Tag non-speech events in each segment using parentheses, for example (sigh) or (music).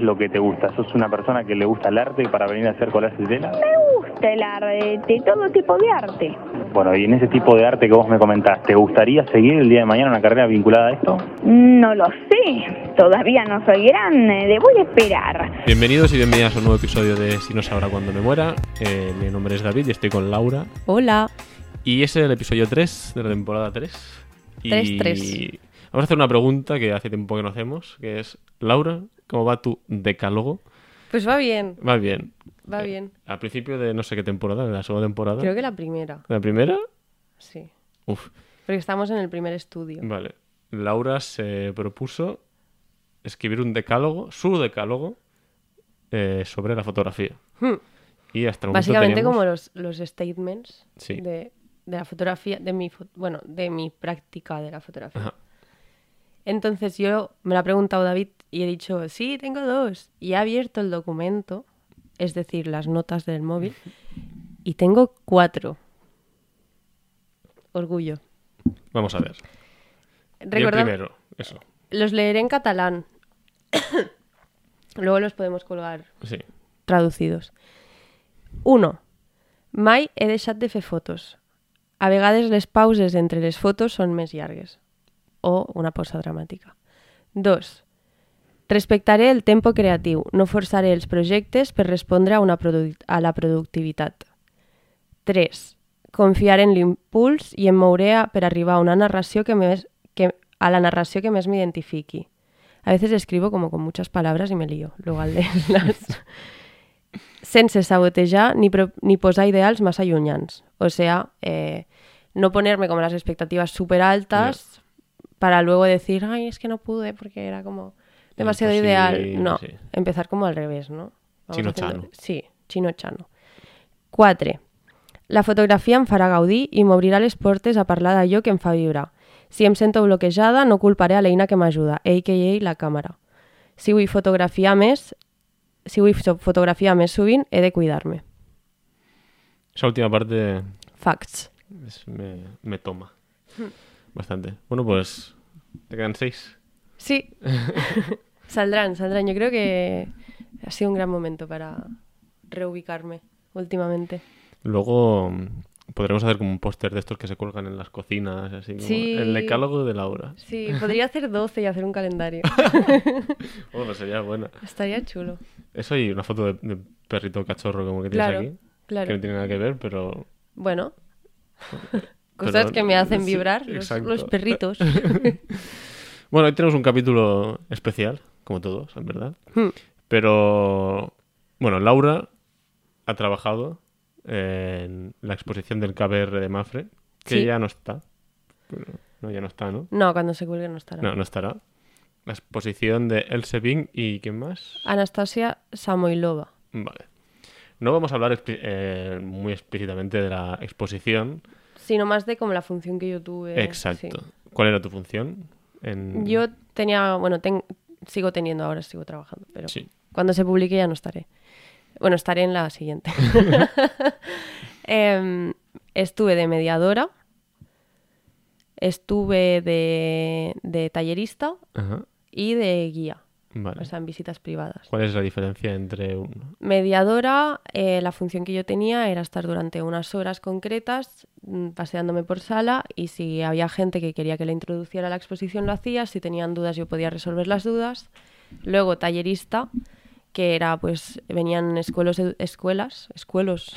es lo que te gusta? ¿Sos una persona que le gusta el arte para venir a hacer collages de tela? Me gusta el arte, todo tipo de arte. Bueno, y en ese tipo de arte que vos me comentás, ¿te gustaría seguir el día de mañana una carrera vinculada a esto? No lo sé, todavía no soy grande, debo esperar. Bienvenidos y bienvenidas a un nuevo episodio de Si no sabrá cuando me muera. Eh, mi nombre es David y estoy con Laura. Hola. Y es el episodio 3 de la temporada 3. Y 3-3. Vamos a hacer una pregunta que hace tiempo que no hacemos, que es, Laura, ¿cómo va tu decálogo? Pues va bien, Va bien. va Eh, bien. Al principio de no sé qué temporada, de la segunda temporada. Creo que la primera, ¿La primera? sí. Uf, Porque estamos en el primer estudio. vale. Laura se propuso escribir un decálogo, su decálogo, eh, sobre la fotografía. Hmm. Y hasta el Básicamente teníamos- como los, los statements Sí. de, de la fotografía, de mi, fo- bueno, de mi práctica de la fotografía. Ajá. Entonces yo me lo ha preguntado David y he dicho, sí, tengo dos. Y he abierto el documento, es decir, las notas del móvil, (laughs) y tengo cuatro. Orgullo. Vamos a ver. Yo Recuerda- primero, eso. Los leeré en catalán. (coughs) Luego los podemos colgar Sí. traducidos. 1. Mai he deixat de fer fotos. A vegades les pauses entre les fotos són més llargues. O una pausa dramàtica. 2. Respectaré el tempo creatiu. No forçaré els projectes per respondre a, una a la productivitat. 3. Confiar en l'impuls i em mouré a, per arribar a una narració que més, que, a la narració que més m'identifiqui. A veces escribo como con muchas palabras y me lío luego al leerlas. (laughs) Sense sabotejar ni, pro- ni posar ideals más allunyans. O sea, eh, no ponerme como las expectativas súper altas para luego decir, ay, es que no pude porque era como demasiado ideal. No, sí. empezar como al revés, ¿no? Chino haciendo- chano. Sí, chino chano. 4. La fotografia em farà gaudir i m'obrirà les portes a parlar d'allò que em fa vibrar. Si em sento bloquejada, no culparé a l'eina que m'ajuda, a.k.a. la càmera. Si vull fotografiar més, si vull fo- fotografiar més sovint, he de cuidar-me. Esa última parte Facts. es- me, me toma bastante. Bueno, pues te quedan seis. Sí. (laughs) saldrán, saldrán. Yo creo que ha sido un gran momento para reubicarme últimamente. Luego mm, podremos hacer como un póster de estos que se cuelgan en las cocinas, así como Sí. el decálogo de Laura. Sí, podría hacer 12 y hacer un calendario. (laughs) Bueno, sería buena. Estaría chulo. Eso y una foto de, de perrito cachorro como que tienes Claro, aquí, claro. que no tiene nada que ver, pero Bueno, (laughs) cosas Pero- que me hacen sí, vibrar, los, los perritos. Bueno, hoy tenemos un capítulo especial, como todos, en verdad. Hmm. Pero, bueno, Laura ha trabajado en la exposición del KBR de Mafre, que Sí. ya no está. No, ya no está, ¿no? No, cuando se cuelgue no estará. No, no estará. La exposición de Else Bing y ¿quién más? Anastasia Samoilova. Vale. No vamos a hablar eh, muy explícitamente de la exposición. Sino más de como la función que yo tuve. Exacto. ¿Cuál era tu función? En... Yo tenía, bueno, ten- sigo teniendo ahora, sigo trabajando, pero Sí. cuando se publique ya no estaré. Bueno, estaré en la siguiente. (laughs) Em, estuve de mediadora, estuve de, de tallerista Ajá. y de guía, Vale. o sea, en visitas privadas. ¿Cuál es la diferencia entre uno? Mediadora, eh, la función que yo tenía era estar durante unas horas concretas mm, paseándome por sala y si había gente que quería que le introduciera a la exposición lo hacía, si tenían dudas yo podía resolver las dudas. Luego tallerista, que era pues venían escuelos, escuelas, escuelos,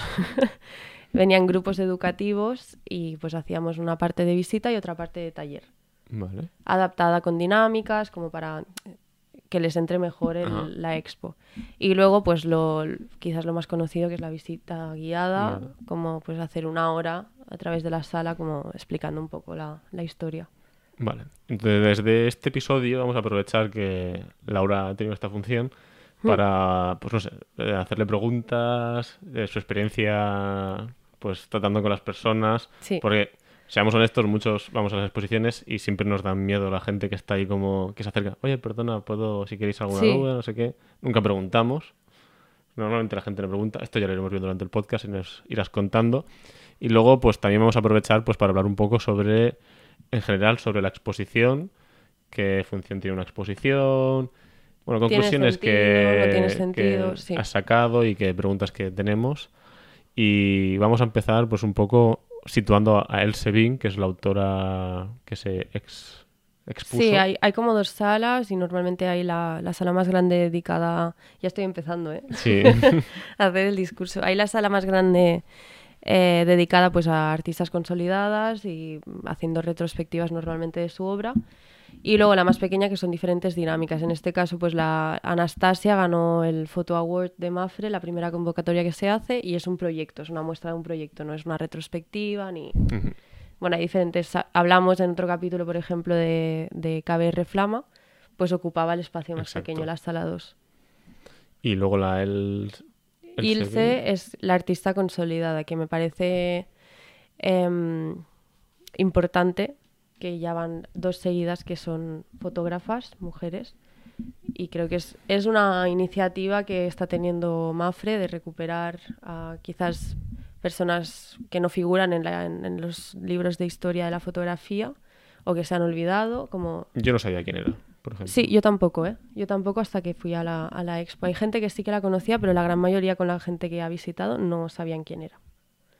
(laughs) venían grupos educativos y pues hacíamos una parte de visita y otra parte de taller Vale. adaptada con dinámicas, como para que les entre mejor el- la expo. Y luego, pues lo quizás lo más conocido que es la visita guiada, como pues hacer una hora a través de la sala, como explicando un poco la, la historia. Vale. Entonces, desde este episodio vamos a aprovechar que Laura ha tenido esta función Hmm. para, pues no sé, eh, hacerle preguntas, de su experiencia, pues tratando con las personas. Sí. Porque, seamos honestos, muchos vamos a las exposiciones y siempre nos dan miedo la gente que está ahí como, que se acerca. Oye, perdona, ¿puedo, si queréis alguna Sí. duda, no sé qué? Nunca preguntamos. Normalmente la gente le pregunta. Esto ya lo iremos viendo durante el podcast y nos irás contando. Y luego, pues también vamos a aprovechar pues para hablar un poco sobre, en general, sobre la exposición, qué función tiene una exposición, Bueno, Tiene conclusiones sentido, que, no que sentido, sí. has sacado y que preguntas que tenemos. Y vamos a empezar pues un poco situando a Else Bing, que es la autora que se ex, expuso. Sí, hay, hay como dos salas y normalmente hay la, la sala más grande dedicada. Ya estoy empezando, ¿eh? Sí. (laughs) a hacer el discurso. Hay la sala más grande eh, dedicada pues a artistas consolidadas y haciendo retrospectivas normalmente de su obra. Y luego la más pequeña que son diferentes dinámicas. En este caso, pues la Anastasia ganó el Photo Award de Mafre, la primera convocatoria que se hace, y es un proyecto, es una muestra de un proyecto, no es una retrospectiva ni... Bueno, hay diferentes... Hablamos en otro capítulo, por ejemplo, de, de KBR Flama, pues ocupaba el espacio más Exacto. pequeño, la sala 2. Y luego la El... Bing. Ilse es la artista consolidada, que me parece em, importante, que ya van dos seguidas que son fotógrafas, mujeres, y creo que es, es una iniciativa que está teniendo Mafre de recuperar a quizás personas que no figuran en, la- en- en los libros de historia de la fotografía o que se han olvidado, como Yo no sabía quién era, por ejemplo. Sí, yo tampoco, ¿eh? Yo tampoco hasta que fui a la, a la expo. Hay gente que sí que la conocía, pero la gran mayoría con la gente que ha visitado no sabían quién era.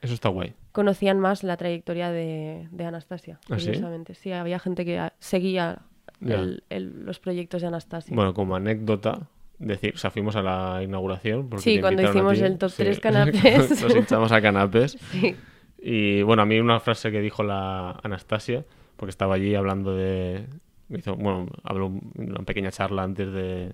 Eso está guay. Conocían más la trayectoria de, de Anastasia, ¿Ah, sí? curiosamente. Sí, había gente que seguía el- el- los proyectos de Anastasia. Bueno, como anécdota, decir, o sea, fuimos a la inauguración. porque Sí, cuando hicimos el top Sí. tres (laughs) canapés. Nos hinchamos a canapés. (laughs) Sí. Y bueno, a mí una frase que dijo la Anastasia, porque estaba allí hablando de. Hizo, bueno, habló un- una pequeña charla antes de,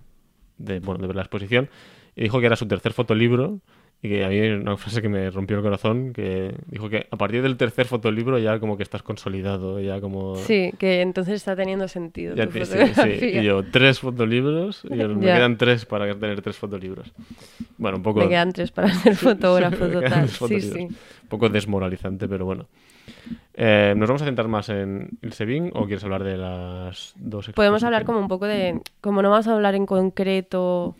de, bueno, de ver la exposición, y dijo que era su tercer fotolibro. Y que a mí una frase que me rompió el corazón, que dijo que a partir del tercer fotolibro ya como que estás consolidado, ya como... Sí, que entonces está teniendo sentido Ya tu sí. Y yo, tres fotolibros, y (laughs) yo, me quedan tres para tener tres fotolibros. Bueno, un poco... Me quedan tres para ser (laughs) fotógrafo total. Sí, sí. Un poco desmoralizante, pero bueno. Eh, ¿Nos vamos a centrar más en Ilse Bing o quieres hablar de las dos Podemos hablar como un poco de, como no vamos a hablar en concreto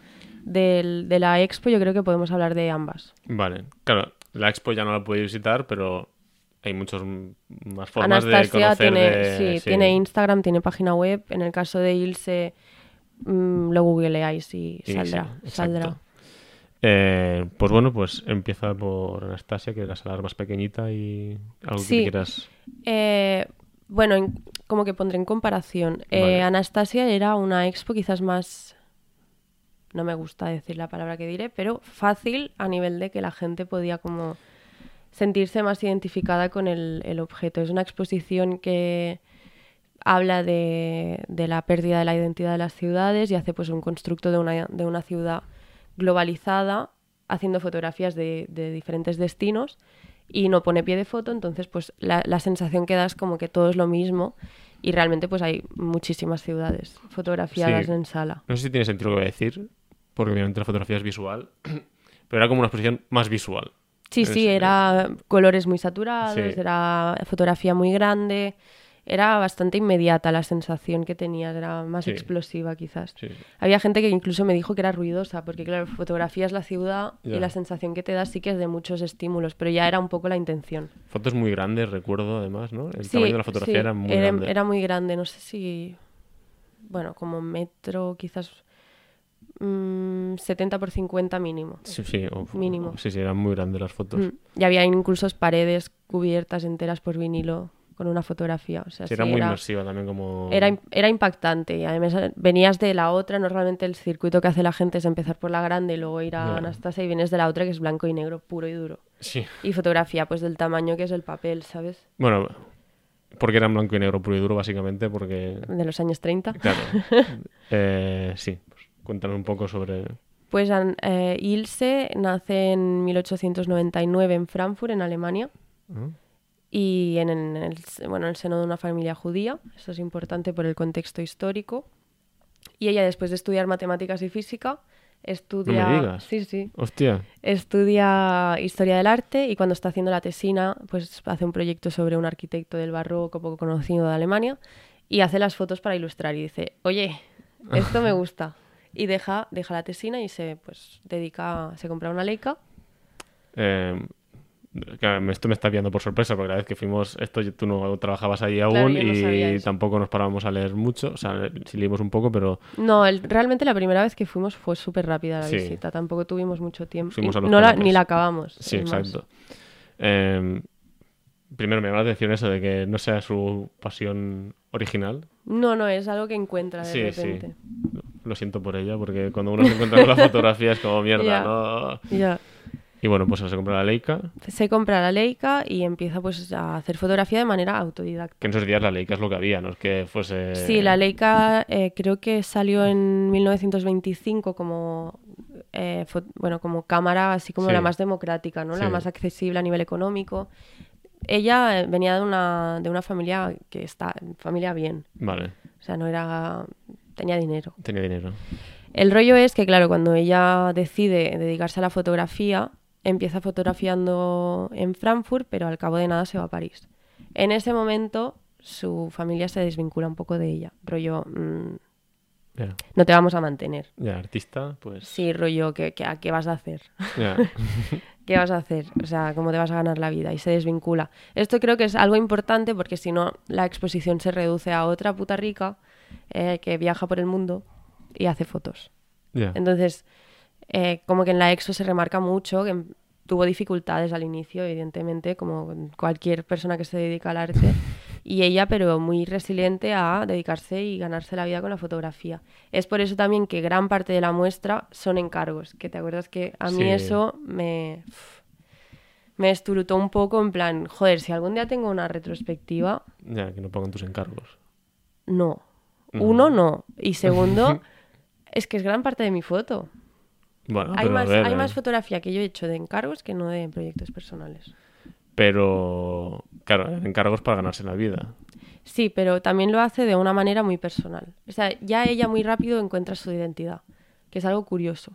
del- de la expo, yo creo que podemos hablar de ambas. Vale, claro, la expo ya no la pude visitar, pero hay muchas más formas de Anastasia conocer tiene, de- sí, tiene Instagram, tiene página web. En el caso de Ilse, mm, lo googleáis y saldrá. sí, saldrá. Eh, pues bueno, pues empieza por Anastasia, que es la sala más pequeñita y algo que quieras... Eh, bueno, en- como que pondré en comparación. Eh. Anastasia era una expo quizás más, no me gusta decir la palabra que diré, pero fácil a nivel de que la gente podía como sentirse más identificada con el, el objeto. Es una exposición que habla de, de la pérdida de la identidad de las ciudades y hace pues un constructo de una, de una ciudad globalizada haciendo fotografías de, de diferentes destinos y no pone pie de foto, entonces pues la, la sensación que da es como que todo es lo mismo y realmente pues hay muchísimas ciudades fotografiadas Sí. en sala. No sé si tiene sentido lo que voy a decir, porque obviamente la fotografía es visual, (clears throat) pero era como una exposición más visual. Sí, Es- sí, era colores muy saturados, Sí. era fotografía muy grande, era bastante inmediata la sensación que tenías, era más Sí. explosiva quizás. Sí. Había gente que incluso me dijo que era ruidosa, porque claro, fotografías la ciudad Ya. y la sensación que te da sí que es de muchos estímulos, pero ya era un poco la intención. Fotos muy grandes, recuerdo además, ¿no? El tamaño de la fotografía era muy era, grande. era muy grande, no sé si, bueno, como metro quizás mm, 70 por 50 mínimo. Sí, sí, o- Mínimo. Sí, sí, eran muy grandes las fotos. Mm, Y había incluso paredes cubiertas enteras por vinilo con una fotografía. O sea, Sí, sí, era muy era, inmersiva también como... era, era impactante. Y además eh, venías de la otra, normalmente el circuito que hace la gente es empezar por la grande y luego ir a. Anastasia y vienes de la otra que es blanco y negro, puro y duro. Sí. Y fotografía pues del tamaño que es el papel, ¿sabes? Bueno, porque era en blanco y negro puro y duro, básicamente, porque... De los años 30. Claro. (laughs) Eh, sí, cuéntanos un poco sobre... Pues eh, Ilse nace en 1899 en Frankfurt, en Alemania, ¿no? y en, en el, bueno, en el seno de una familia judía. Eso es importante por el contexto histórico. Y ella, después de estudiar matemáticas y física, estudia... No me digas. Sí, sí. Hostia, Estudia historia del arte y cuando está haciendo la tesina, pues hace un proyecto sobre un arquitecto del barroco poco conocido de Alemania y hace las fotos para ilustrar y dice, oye, esto me gusta. (laughs) Y deja, deja la tesina y se pues dedica, se compra una Leica. eh, me- esto me está viendo por sorpresa, porque la vez que fuimos, esto tú no trabajabas ahí aún Claro, no y tampoco nos parábamos a leer mucho, o sea, sí leímos un poco, pero No, el- realmente la primera vez que fuimos fue súper rápida la Sí. visita, tampoco tuvimos mucho tiempo. Fuimos y a los no la- ni la acabamos. sí, exacto. Eh, primero me llama la atención eso de que no sea su pasión original. No, no, es algo que encuentra de Sí, sí. Lo siento por ella, porque cuando uno se encuentra con la (laughs) fotografía es como mierda. ¿no? Ya. Y bueno, pues se compró la Leica, Se compra la Leica y empieza pues a hacer fotografía de manera autodidacta. que en esos días la Leica es lo que había, no es que fuese... Sí, la Leica eh, creo que salió en 1925 como eh, bueno como cámara así como Sí. la más democrática, ¿no? La más accesible a nivel económico. Ella eh, venía de una, de una familia que está familia bien, Vale, o sea, no era tenía dinero. tenía dinero. El rollo es que, claro, cuando ella decide dedicarse a la fotografía, empieza fotografiando en Frankfurt, pero al cabo de nada se va a París. En ese momento, su familia se desvincula un poco de ella. Rollo, mm, no te vamos a mantener. ya, artista, pues... Sí, rollo, ¿qué, qué, qué vas a hacer? (laughs) ¿Qué vas a hacer? O sea, ¿cómo te vas a ganar la vida? Y se desvincula. Esto creo que es algo importante porque si no, la exposición se reduce a otra puta rica eh, que viaja por el mundo y hace fotos. ya. Entonces, eh, como que en la EXO se remarca mucho que tuvo dificultades al inicio, evidentemente, como cualquier persona que se dedica al arte. Y ella, pero muy resiliente a dedicarse y ganarse la vida con la fotografía. Es por eso también que gran parte de la muestra son encargos. Que te acuerdas que a mí Sí. eso me, me esturutó un poco en plan, joder, si algún día tengo una retrospectiva, Ya, que no pongan tus encargos. no. No. Uno, no. Y segundo, (laughs) es que es gran parte de mi foto. Bueno, hay, pero más, ver, hay eh, más fotografía que yo he hecho de encargos que no de proyectos personales. Pero, claro, encargos para ganarse la vida. Sí, pero también lo hace de una manera muy personal. O sea, ya ella muy rápido encuentra su identidad, que es algo curioso.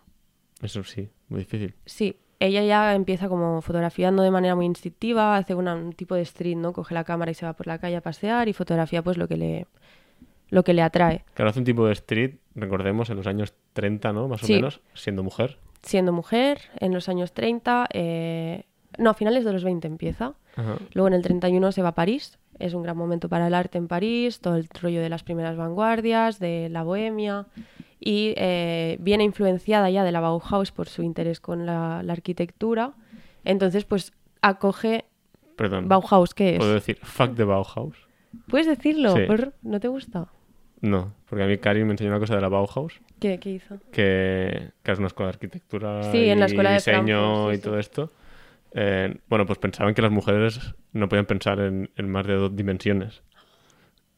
Eso sí, muy difícil. Sí, ella ya empieza como fotografiando de manera muy instintiva, hace una- un tipo de street, ¿no? Coge la cámara y se va por la calle a pasear y fotografía pues lo que le, lo que le atrae. Claro, hace un tipo de street, recordemos, en los años 30, ¿no? Más o Sí. menos, siendo mujer. Siendo mujer, en los años 30, eh, no, a finales de los 20 empieza. Ajá. Luego en el 31 se va a París. Es un gran momento para el arte en París, todo el rollo de las primeras vanguardias, de la bohemia. Y eh, viene influenciada ya de la Bauhaus por su interés con la, la arquitectura. Entonces, pues acoge Perdón. Bauhaus, ¿qué es? ¿Puedo decir fuck the Bauhaus? ¿Puedes decirlo? Sí. ¿Por- ¿No te gusta? No, porque a mí Karin me enseñó una cosa de la Bauhaus, ¿Qué, qué hizo? que, que es una escuela de arquitectura Sí, en la y escuela de diseño Frankfurt, sí, y sí. todo esto. Eh, bueno, pues pensaban que las mujeres no podían pensar en, en más de dos dimensiones.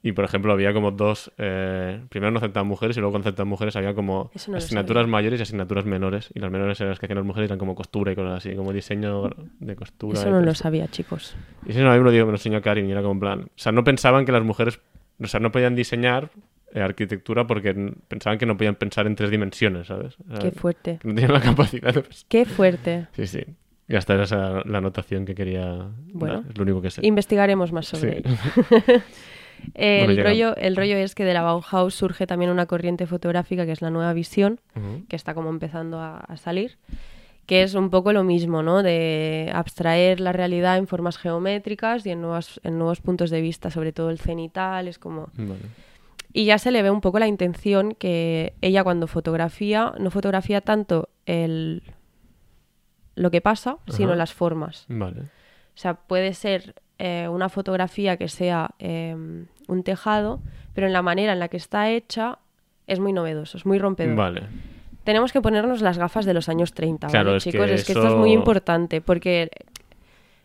Y, por ejemplo, había como dos... eh, primero no aceptaban mujeres y luego cuando aceptaban mujeres había como no asignaturas mayores y asignaturas menores. Y las menores eran las que hacían las mujeres eran como costura y cosas así, como diseño de costura. Eso y no lo sabía, chicos. Y eso no, a mí me lo dijo, me lo enseñó Karin y era como en plan... O sea, no pensaban que las mujeres... O sea, no podían diseñar arquitectura porque pensaban que no podían pensar en tres dimensiones, ¿sabes? O sea, Qué fuerte. no tenían la (laughs) capacidad de pensar. Qué fuerte. Sí, sí. Y hasta era esa la anotación que quería... Bueno. es lo único que sé. Investigaremos más sobre Sí. ello. (laughs) (laughs) el, rollo, el rollo es que de la Bauhaus surge también una corriente fotográfica que es la nueva visión, que está como empezando a, a salir, que es un poco lo mismo, ¿no? De abstraer la realidad en formas geométricas y en, nuevas, en nuevos puntos de vista, sobre todo el cenital, es como... Vale. Y ya se le ve un poco la intención que ella cuando fotografía, no fotografía tanto el lo que pasa, sino las formas. Vale. O sea, puede ser eh, una fotografía que sea eh, un tejado, pero en la manera en la que está hecha es muy novedoso, es muy rompedor. Vale. Tenemos que ponernos las gafas de los años 30, Claro, ¿vale, es que chicos? Es que esto es muy importante, porque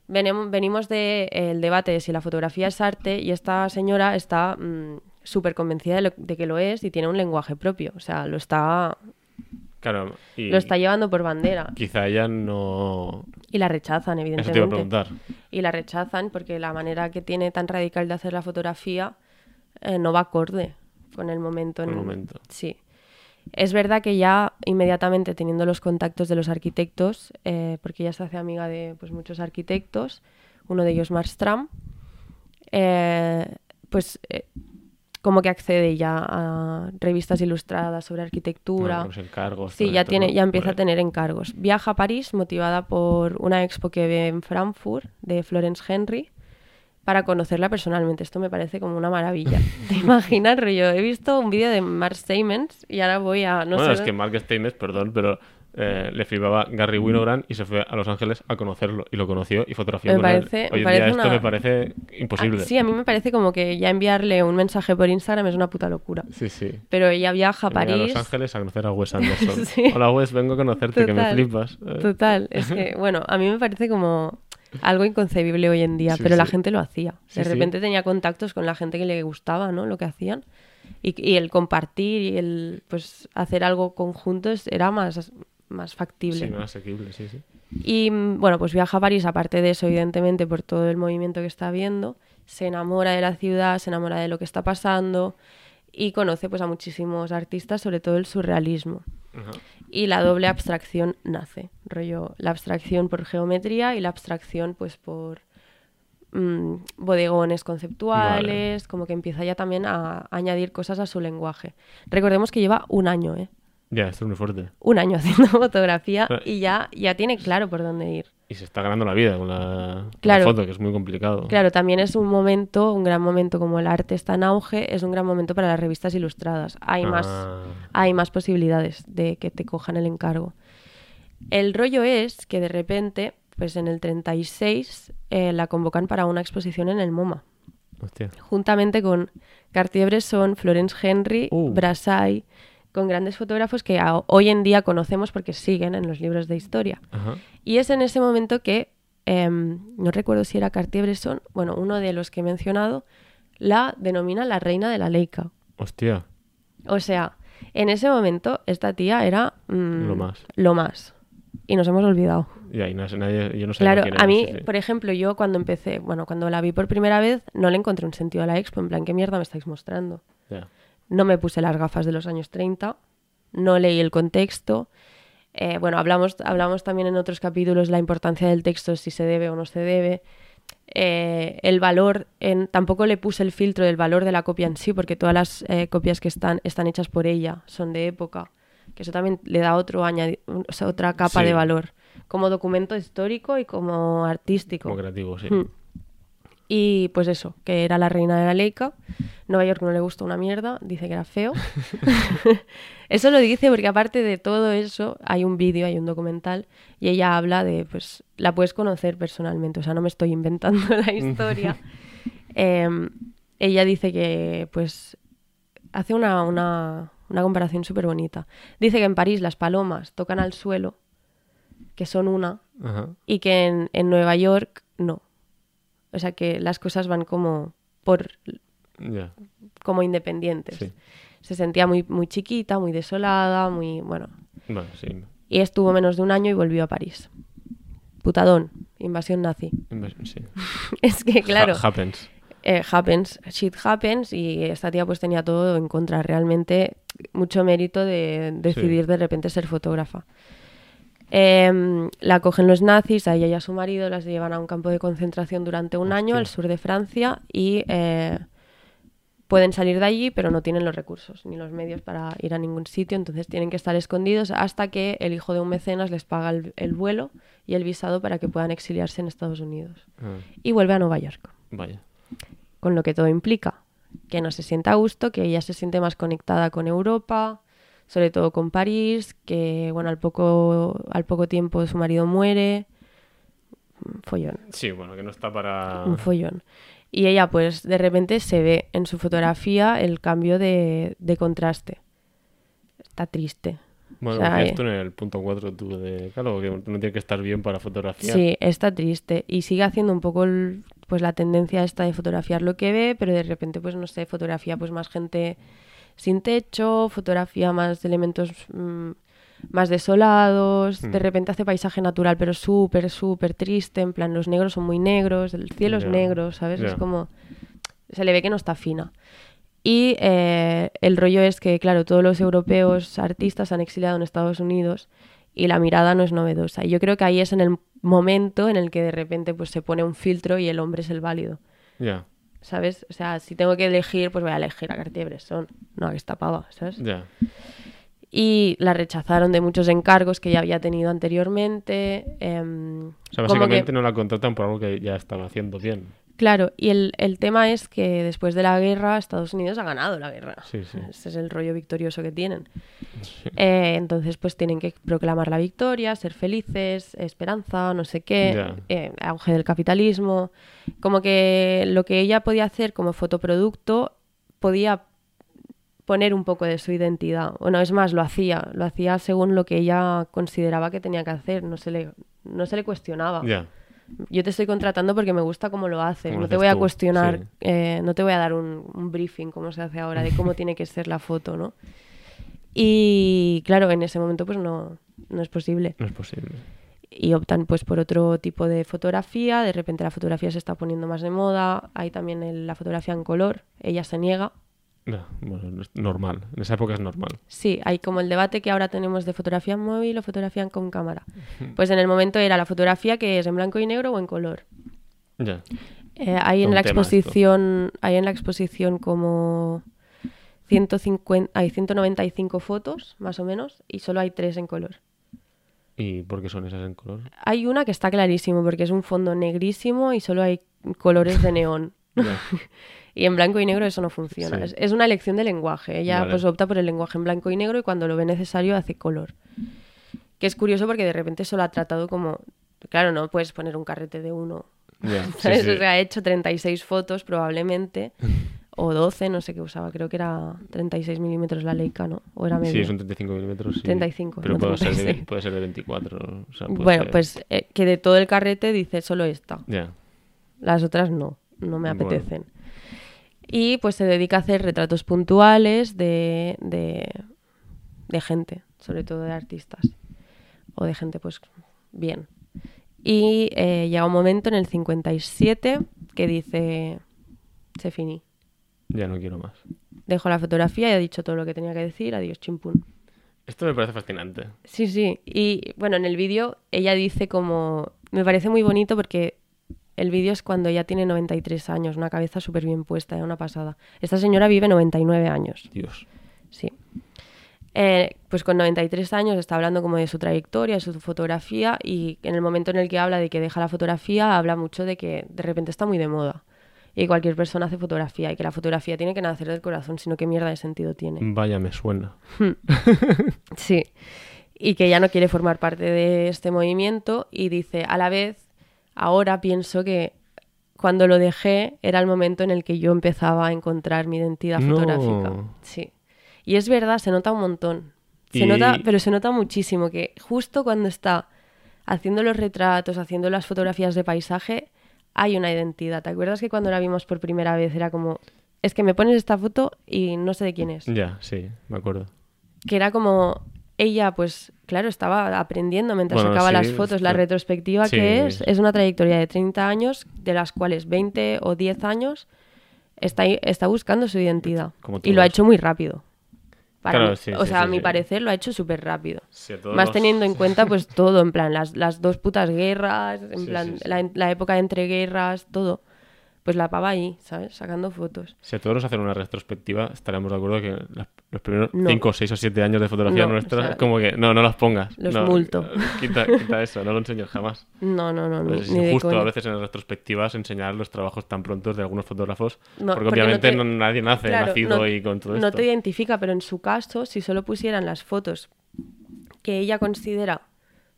venimos del debate de si la fotografía es arte y esta señora está mm, súper convencida de, lo- de que lo es y tiene un lenguaje propio. O sea, lo está, Claro. Y lo está llevando por bandera. quizá ella no... Y la rechazan, Eso te iba a evidentemente. preguntar. y la rechazan porque la manera que tiene tan radical de hacer la fotografía eh, no va acorde con el momento. Con el en- momento. Sí. Es verdad que ya inmediatamente teniendo los contactos de los arquitectos, eh, porque ella se hace amiga de pues, muchos arquitectos, uno de ellos Marstram, eh, pues eh, como que accede ya a revistas ilustradas sobre arquitectura. Bueno, los encargos. Sí, ya tiene, ya empieza a tener encargos. Viaja a París motivada por una expo que ve en Frankfurt de Florence Henry para conocerla personalmente. Esto me parece como una maravilla. (laughs) ¿Te imaginas, rollo? He visto un vídeo de Mark Siemens y ahora voy a no bueno, sé es que Mark Steinmetz, perdón, pero eh, le flipaba Gary Winogrand y se fue a Los Ángeles a conocerlo y lo conoció y fotografió Me con él. parece- Hoy me en parece día esto me parece imposible. Ah, sí, a mí me parece como que ya enviarle un mensaje por Instagram es una puta locura. sí, sí. Pero ella viaja a Venía París. a Los Ángeles a conocer a Wes Anderson. (laughs) Sí. Hola Wes, vengo a conocerte, que me flipas. Eh, Total, es (laughs) que, bueno, a mí me parece como algo inconcebible hoy en día, Sí, pero la gente lo hacía. De sí. repente tenía contactos con la gente que le gustaba, ¿no? Lo que hacían. Y, y el compartir y el, pues, hacer algo conjuntos era más, más factible. Sí, más asequible, sí, sí. Y bueno, pues viaja a París, aparte de eso, evidentemente, por todo el movimiento que está viendo, se enamora de la ciudad, se enamora de lo que está pasando y conoce pues a muchísimos artistas, sobre todo el surrealismo. Ajá. Y la doble abstracción nace, rollo, la abstracción por geometría y la abstracción pues por mm, bodegones conceptuales, como que empieza ya también a añadir cosas a su lenguaje. Recordemos que lleva un año, ¿eh? Ya, esto es muy fuerte. Un año haciendo (laughs) fotografía y ya, ya tiene claro por dónde ir. Y se está ganando la vida con la, con la Claro. foto, que es muy complicado. Claro, también es un momento, un gran momento como el arte está en auge, es un gran momento para las revistas ilustradas. Hay más, Ah, hay más posibilidades de que te cojan el encargo. El rollo es que de repente, pues en el 36 eh, la convocan para una exposición en el MoMA, hostia. juntamente con Cartier-Bresson, Florence Henry, Uh. Brassai, con grandes fotógrafos que hoy en día conocemos porque siguen en los libros de historia. Ajá. Y es en ese momento que, em, no recuerdo si era Cartier-Bresson, bueno, uno de los que he mencionado, la denomina la reina de la Leica. Hostia. O sea, en ese momento esta tía era mm, Lo más. Lo más. Y nos hemos olvidado. Y ahí no sé, nadie, yo no Claro, quién a mí, sí, sí. por ejemplo, yo cuando empecé, bueno, cuando la vi por primera vez, no le encontré un sentido a la expo, en plan, ¿qué mierda me estáis mostrando? No me puse las gafas de los años 30, no leí el contexto. Eh, bueno, hablamos, hablamos también en otros capítulos la importancia del texto, si se debe o no se debe. Eh, el valor, en, tampoco le puse el filtro del valor de la copia en sí, porque todas las eh, copias que están, están hechas por ella, son de época, que eso también le da otro o sea, otra capa Sí. de valor, como documento histórico y como artístico. Como creativo, sí. Hmm. Y pues eso, que era la reina de la Leica. Nueva York no le gustó una mierda, dice que era feo. (laughs) (laughs) eso lo dice porque aparte de todo eso hay un vídeo, hay un documental y ella habla de, pues, la puedes conocer personalmente, o sea, no me estoy inventando (laughs) la historia. Em, ella dice que, pues, hace una, una, una comparación súper bonita. Dice que en París las palomas tocan al suelo, que son una, Ajá. y que en, en Nueva York no. O sea que las cosas van como por como independientes. Sí. Se sentía muy, muy chiquita, muy desolada, muy bueno. Bueno, sí. Y estuvo menos de un año y volvió a París. Putadón, invasión nazi. sí. (laughs) es que claro, Ha- happens. eh, happens, shit happens y esta tía pues tenía todo en contra. Realmente mucho mérito de decidir de repente ser fotógrafa. Em, la cogen los nazis, a ella y a su marido las llevan a un campo de concentración durante un año al sur de Francia y eh, pueden salir de allí pero no tienen los recursos ni los medios para ir a ningún sitio, entonces tienen que estar escondidos hasta que el hijo de un mecenas les paga el, el vuelo y el visado para que puedan exiliarse en Estados Unidos. Ah, Y vuelve a Nueva York vaya. con lo que todo implica, que no se sienta a gusto, que ella se siente más conectada con Europa, sobre todo con París, que bueno, al poco, al poco tiempo su marido muere, un follón, Sí, bueno, que no está para... un follón. Y ella pues de repente se ve en su fotografía el cambio de, de contraste. Está triste. Bueno, O sea, eh, tú en el punto 4 tú de... Claro, que uno tiene que estar bien para fotografiar. Sí, está triste. Y sigue haciendo un poco el- pues la tendencia esta de fotografiar lo que ve, pero de repente, pues no sé, fotografía pues más gente sin techo, fotografía más de elementos mm, más desolados, de Mm. repente hace paisaje natural, pero súper, súper triste, en plan los negros son muy negros, el cielo es negro, ¿sabes? Es ya. como... Se le ve que no está fina. Y eh, el rollo es que, claro, todos los europeos artistas han exiliado en Estados Unidos y la mirada no es novedosa. Y yo creo que ahí es en el momento en el que de repente pues, se pone un filtro y el hombre es el válido. Ya. ¿Sabes? O sea, si tengo que elegir, pues voy a elegir a Cartier-Bresson, no a esta pava, ¿sabes? Ya. Y la rechazaron de muchos encargos que ya había tenido anteriormente. em, O sea, que- básicamente no la contratan por algo que ya están haciendo bien. Claro, y el, el tema es que después de la guerra Estados Unidos ha ganado la guerra. Sí, sí. Ese es el rollo victorioso que tienen. Eh, entonces, pues tienen que proclamar la victoria, ser felices, esperanza, no sé qué, eh, auge del capitalismo. Como que lo que ella podía hacer como fotoproducto podía poner un poco de su identidad. Bueno, es más, lo hacía. Lo hacía según lo que ella consideraba que tenía que hacer. No se le, no se le cuestionaba. Ya. Yo te estoy contratando porque me gusta cómo lo haces. No te voy a tú, cuestionar, sí. eh, no te voy a dar un, un briefing como se hace ahora de cómo tiene que ser la foto, ¿no? Y claro, en ese momento pues no, no es posible. No es posible. Y optan pues por otro tipo de fotografía. De repente la fotografía se está poniendo más de moda. Hay también el- la fotografía en color. Ella se niega. Bueno, es normal. En esa época es normal. Sí, hay como el debate que ahora tenemos de fotografía en móvil o fotografía con cámara. Pues en el momento era la fotografía que es en blanco y negro o en color. Ya. Eh, hay en la esto. exposición, hay en la exposición como 150, hay 195 fotos, más o menos, y solo hay tres en color. ¿Y por qué son esas en color? Hay una que está clarísimo porque es un fondo negrísimo y solo hay colores de neón. (laughs) Y en blanco y negro eso no funciona. Sí. Es, es una elección de lenguaje. Ella Vale. pues opta por el lenguaje en blanco y negro y cuando lo ve necesario hace color. Que es curioso porque de repente eso lo ha tratado como... Claro, no puedes poner un carrete de uno Ya, (laughs) sí, ¿Sabes? sí. O sea, ha hecho 36 fotos probablemente, (laughs) o 12, no sé qué usaba, creo que era 36 milímetros la Leica, ¿no? O era medio. Sí, son 35 milímetros. sí. 35, Pero no puede, ser de, 36. puede ser de 24. o sea, puede bueno, ser- pues eh, que de todo el carrete dice solo esta. Ya. Las otras no, no me Bueno. Y pues se dedica a hacer retratos puntuales de, de, de gente, sobre todo de artistas. O de gente, pues, bien. Y eh, llega un momento en el 57 que dice, se finí. Ya no quiero más. Dejo la fotografía y ha dicho todo lo que tenía que decir. Adiós, chimpún. Esto me parece fascinante. Sí, sí. Y bueno, en el vídeo ella dice como... Me parece muy bonito porque el vídeo es cuando ella tiene 93 años, una cabeza súper bien puesta, es una pasada. Esta señora vive 99 años, Dios. sí. Eh, pues con 93 años está hablando como de su trayectoria, de su fotografía y en el momento en el que habla de que deja la fotografía, habla mucho de que de repente está muy de moda. Y cualquier persona hace fotografía y que la fotografía tiene que nacer del corazón, sino qué mierda de sentido tiene. Vaya, me suena. Sí. Y que ya no quiere formar parte de este movimiento y dice, a la vez, ahora pienso que cuando lo dejé era el momento en el que yo empezaba a encontrar mi identidad No. fotográfica. Sí. Y es verdad, se nota un montón. Se Y- nota, pero se nota muchísimo que justo cuando está haciendo los retratos, haciendo las fotografías de paisaje, hay una identidad. ¿Te acuerdas que cuando la vimos por primera vez era como, es que me pones esta foto y no sé de quién es? Ya, sí, me acuerdo. que era como ella, pues claro, estaba aprendiendo mientras Bueno, sacaba sí, las fotos. La retrospectiva sí, que es, es- una trayectoria de 30 años, de las cuales 20 o 10 años está, está buscando su identidad. Y lo ha hecho muy rápido. Para Claro, mí. sí, o sí, sea, sí, a mi parecer lo ha hecho súper rápido. Más los- teniendo en (laughs) cuenta pues todo, en plan, las, las dos putas guerras, en plan. La, la época entre guerras, todo. Pues la pava ahí, ¿sabes? Sacando fotos. Si a todos nos hacen una retrospectiva, estaremos de acuerdo que las- los primeros No. 5, 6 o 7 años de fotografía No, nuestra, o sea, como que no, no las pongas. los no, multo. Quita, quita eso, no lo enseñes jamás. No, no, no, Pues es injusto a veces en las retrospectivas enseñar los trabajos tan prontos de algunos fotógrafos, No, porque, porque no obviamente te- no- nadie nace Claro, nacido no- y con todo no esto. te identifica, pero en su caso, si solo pusieran las fotos que ella considera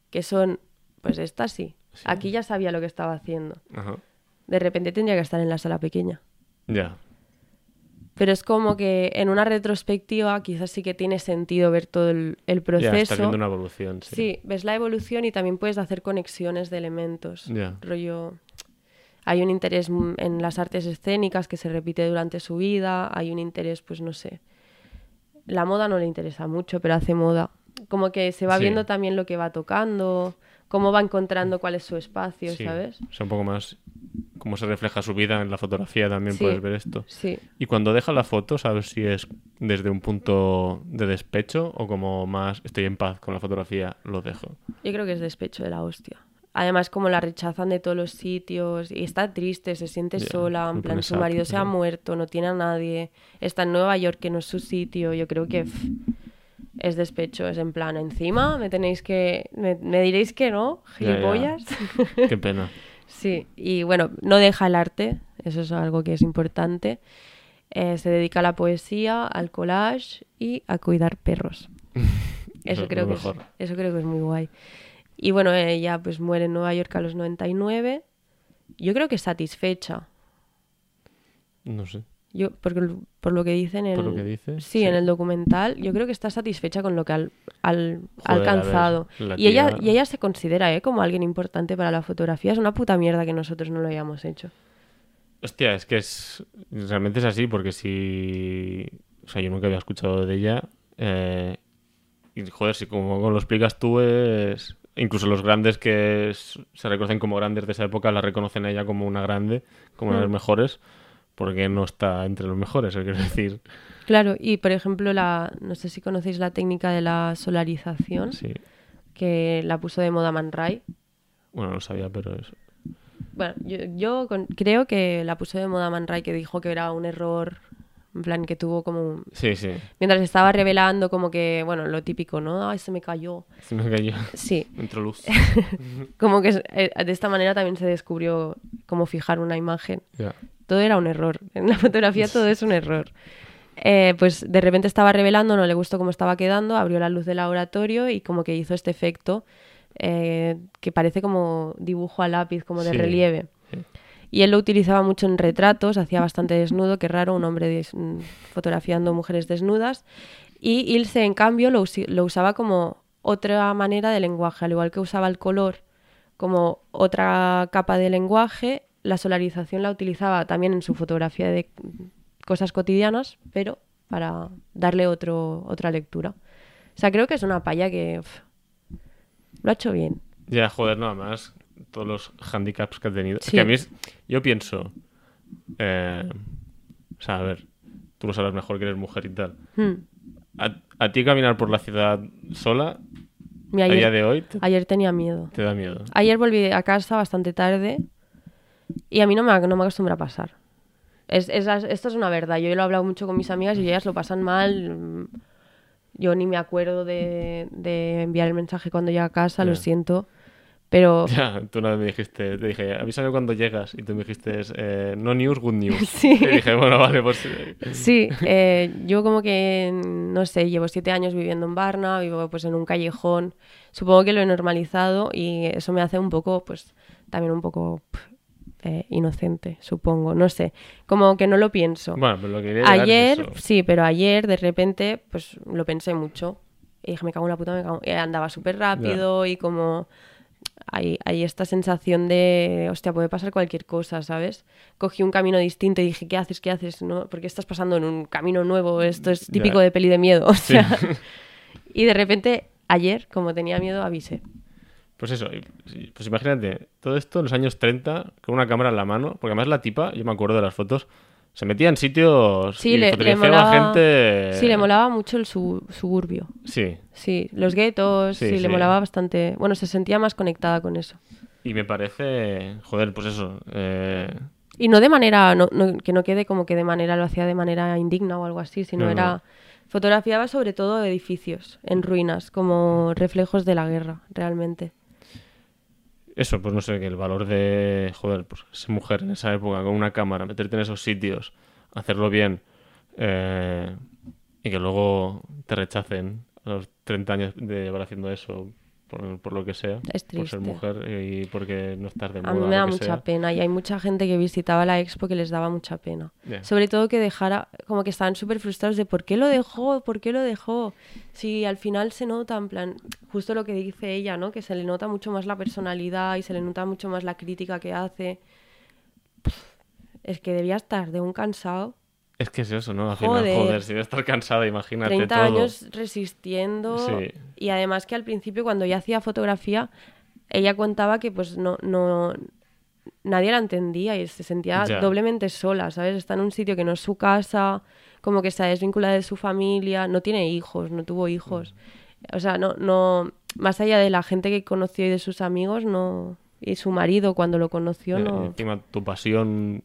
que son, pues estas sí. Aquí ya sabía lo que estaba haciendo. Ajá. De repente tendría que estar en la sala pequeña. Ya, Pero es como que en una retrospectiva quizás sí que tiene sentido ver todo el, el ya proceso. estás viendo una evolución. Sí. Sí, ves la evolución y también puedes hacer conexiones de elementos. Ya. Rollo. Hay un interés en las artes escénicas que se repite durante su vida. Hay un interés, pues no sé. La moda no le interesa mucho, pero hace moda. Como que se va Sí. viendo también lo que va tocando, cómo va encontrando cuál es su espacio, Sí, ¿sabes? O sea, un poco más cómo se refleja su vida en la fotografía también Sí. puedes ver esto. Sí. Y cuando deja la foto, ¿sabes si es desde un punto de despecho o como más estoy en paz con la fotografía, lo dejo? Yo creo que es despecho de la hostia. Además, como la rechazan de todos los sitios y está triste, se siente sola, en plan, su marido se ha muerto, no tiene a nadie, está en Nueva York, que no es su sitio. Yo creo que pff, es despecho, es en plan, encima me tenéis que. Me, me diréis que no, Ya, ya. gilipollas. (laughs) Qué pena. (laughs) Sí, y bueno, no deja el arte, eso es algo que es importante. Eh, se dedica a la poesía, al collage y a cuidar perros. (laughs) Eso creo, que es, eso creo que es muy guay. Y bueno, ella pues muere en Nueva York a los 99. Yo creo que satisfecha. No sé. Yo, porque, por lo que dice en el, Por lo que dice, sí, sí. en el documental, yo creo que está satisfecha con lo que al- al- ha Joder, ver, alcanzado. y, ella, y ella se considera ¿eh? como alguien importante para la fotografía. Es una puta mierda que nosotros no lo hayamos hecho. Hostia, es que es. Realmente es así, porque si. O sea, yo nunca había escuchado de ella. eh, y joder, si como, lo explicas tú, es. Incluso los grandes que es- se reconocen como grandes de esa época la reconocen a ella como una grande, como una de las Mm. mejores, porque no está entre los mejores, quiero decir. Claro, y por ejemplo, la, no sé si conocéis la técnica de la solarización, Sí. que la puso de moda Man Ray. Bueno, no sabía, pero es. Bueno, yo, yo con- creo que la puso de moda Man Ray, que dijo que era un error, en plan que tuvo como... un- Sí, sí. Mientras estaba revelando como que, bueno, lo típico, ¿no? Ay, se me cayó. (laughs) Se me cayó. Sí, (laughs) Entró luz. (laughs) como que eh, de esta manera también se descubrió cómo fijar una imagen. Ya. Todo era un error. (laughs) En la fotografía todo es un error. Eh, pues de repente estaba revelando, no le gustó cómo estaba quedando, abrió la luz del laboratorio y como que hizo este efecto eh, que parece como dibujo a lápiz, como de Sí, relieve. Y él lo utilizaba mucho en retratos, hacía bastante desnudo, qué raro, un hombre des- mm, fotografiando mujeres desnudas. Y Ilse, en cambio, lo, lo usaba como otra manera de lenguaje, al igual que usaba el color como otra capa de lenguaje, la solarización la utilizaba también en su fotografía de cosas cotidianas, pero para darle otro, otra lectura. O sea, creo que es una palla que lo ha hecho bien. Ya, joder, nada más. Todos los handicaps que ha tenido. Es que a mí es- yo pienso. eh, o sea, a ver, tú lo sabes mejor que eres mujer y tal. Hmm. A, a ti caminar por la ciudad sola, Mira, a día de hoy, te, ayer tenía miedo. te da miedo. Ayer volví a casa bastante tarde y a mí no me, no me acostumbra a pasar. Es, es- esto es una verdad. Yo lo he hablado mucho con mis amigas y ellas lo pasan mal. Yo ni me acuerdo de, de enviar el mensaje cuando llegue a casa, lo Ya. siento. Pero (laughs) Ya, tú una vez me dijiste, te dije, avísame cuando llegas. Y tú me dijiste, eh, no news, good news. (laughs) Sí. Y dije, bueno, vale, pues. sí, eh, yo como que, no sé, llevo siete años viviendo en Varna, vivo pues en un callejón. Supongo que lo he normalizado y eso me hace un poco, pues, también un poco pf, eh, inocente, supongo. No sé, como que no lo pienso. Bueno, pero lo que es Ayer, eso. sí, pero ayer de repente, pues lo pensé mucho. Y dije, me cago en la puta, me cago. Y andaba súper rápido y como hay, hay esta sensación de, hostia, puede pasar cualquier cosa, ¿sabes? Cogí un camino distinto y dije, ¿qué haces? ¿Qué haces? ¿No? ¿Por qué estás pasando en un camino nuevo? Esto es típico Ya. de peli de miedo. (laughs) O Sí. sea, y de repente, ayer, como tenía miedo, avisé. Pues eso, pues imagínate, todo esto en los años 30, con una cámara en la mano, porque además la tipa, yo me acuerdo de las fotos, se metía en sitios Sí, y le, le molaba, gente... sí, le molaba mucho el su- suburbio. Sí, Sí, los guetos, Sí, le molaba bastante. Bueno, se sentía más conectada con eso. y me parece, joder, pues eso, eh, Y no de manera, no- no- que no quede como que de manera lo hacía de manera indigna o algo así, sino No, no. era. Fotografiaba sobre todo edificios en ruinas, como reflejos de la guerra, realmente. Eso, pues no sé, que el valor de, joder, pues ser mujer en esa época con una cámara, meterte en esos sitios, hacerlo bien, eh, y que luego te rechacen a los 30 años de llevar haciendo eso, por, por lo que sea, Es por ser mujer y porque no estás de moda. A mí me da mucha sea. pena y hay mucha gente que visitaba la expo que les daba mucha pena. Sobre todo que dejara, como que estaban súper frustrados de por qué lo dejó, por qué lo dejó. Si al final se nota, en plan, justo lo que dice ella, ¿no? Que se le nota mucho más la personalidad y se le nota mucho más la crítica que hace. Es que debía estar de un cansado. Es que es eso, ¿no? Al final, Joder. joder, si debe estar cansada, imagínate 30 todo. años resistiendo Sí. y además que al principio cuando ya hacía fotografía ella contaba que pues no no nadie la entendía y se sentía Ya. doblemente sola, ¿sabes? Está en un sitio que no es su casa, como que se ha desvinculado de su familia, no tiene hijos, no tuvo hijos. O sea, no no más allá de la gente que conoció y de sus amigos, no Y su marido, cuando lo conoció, y no. encima tu pasión,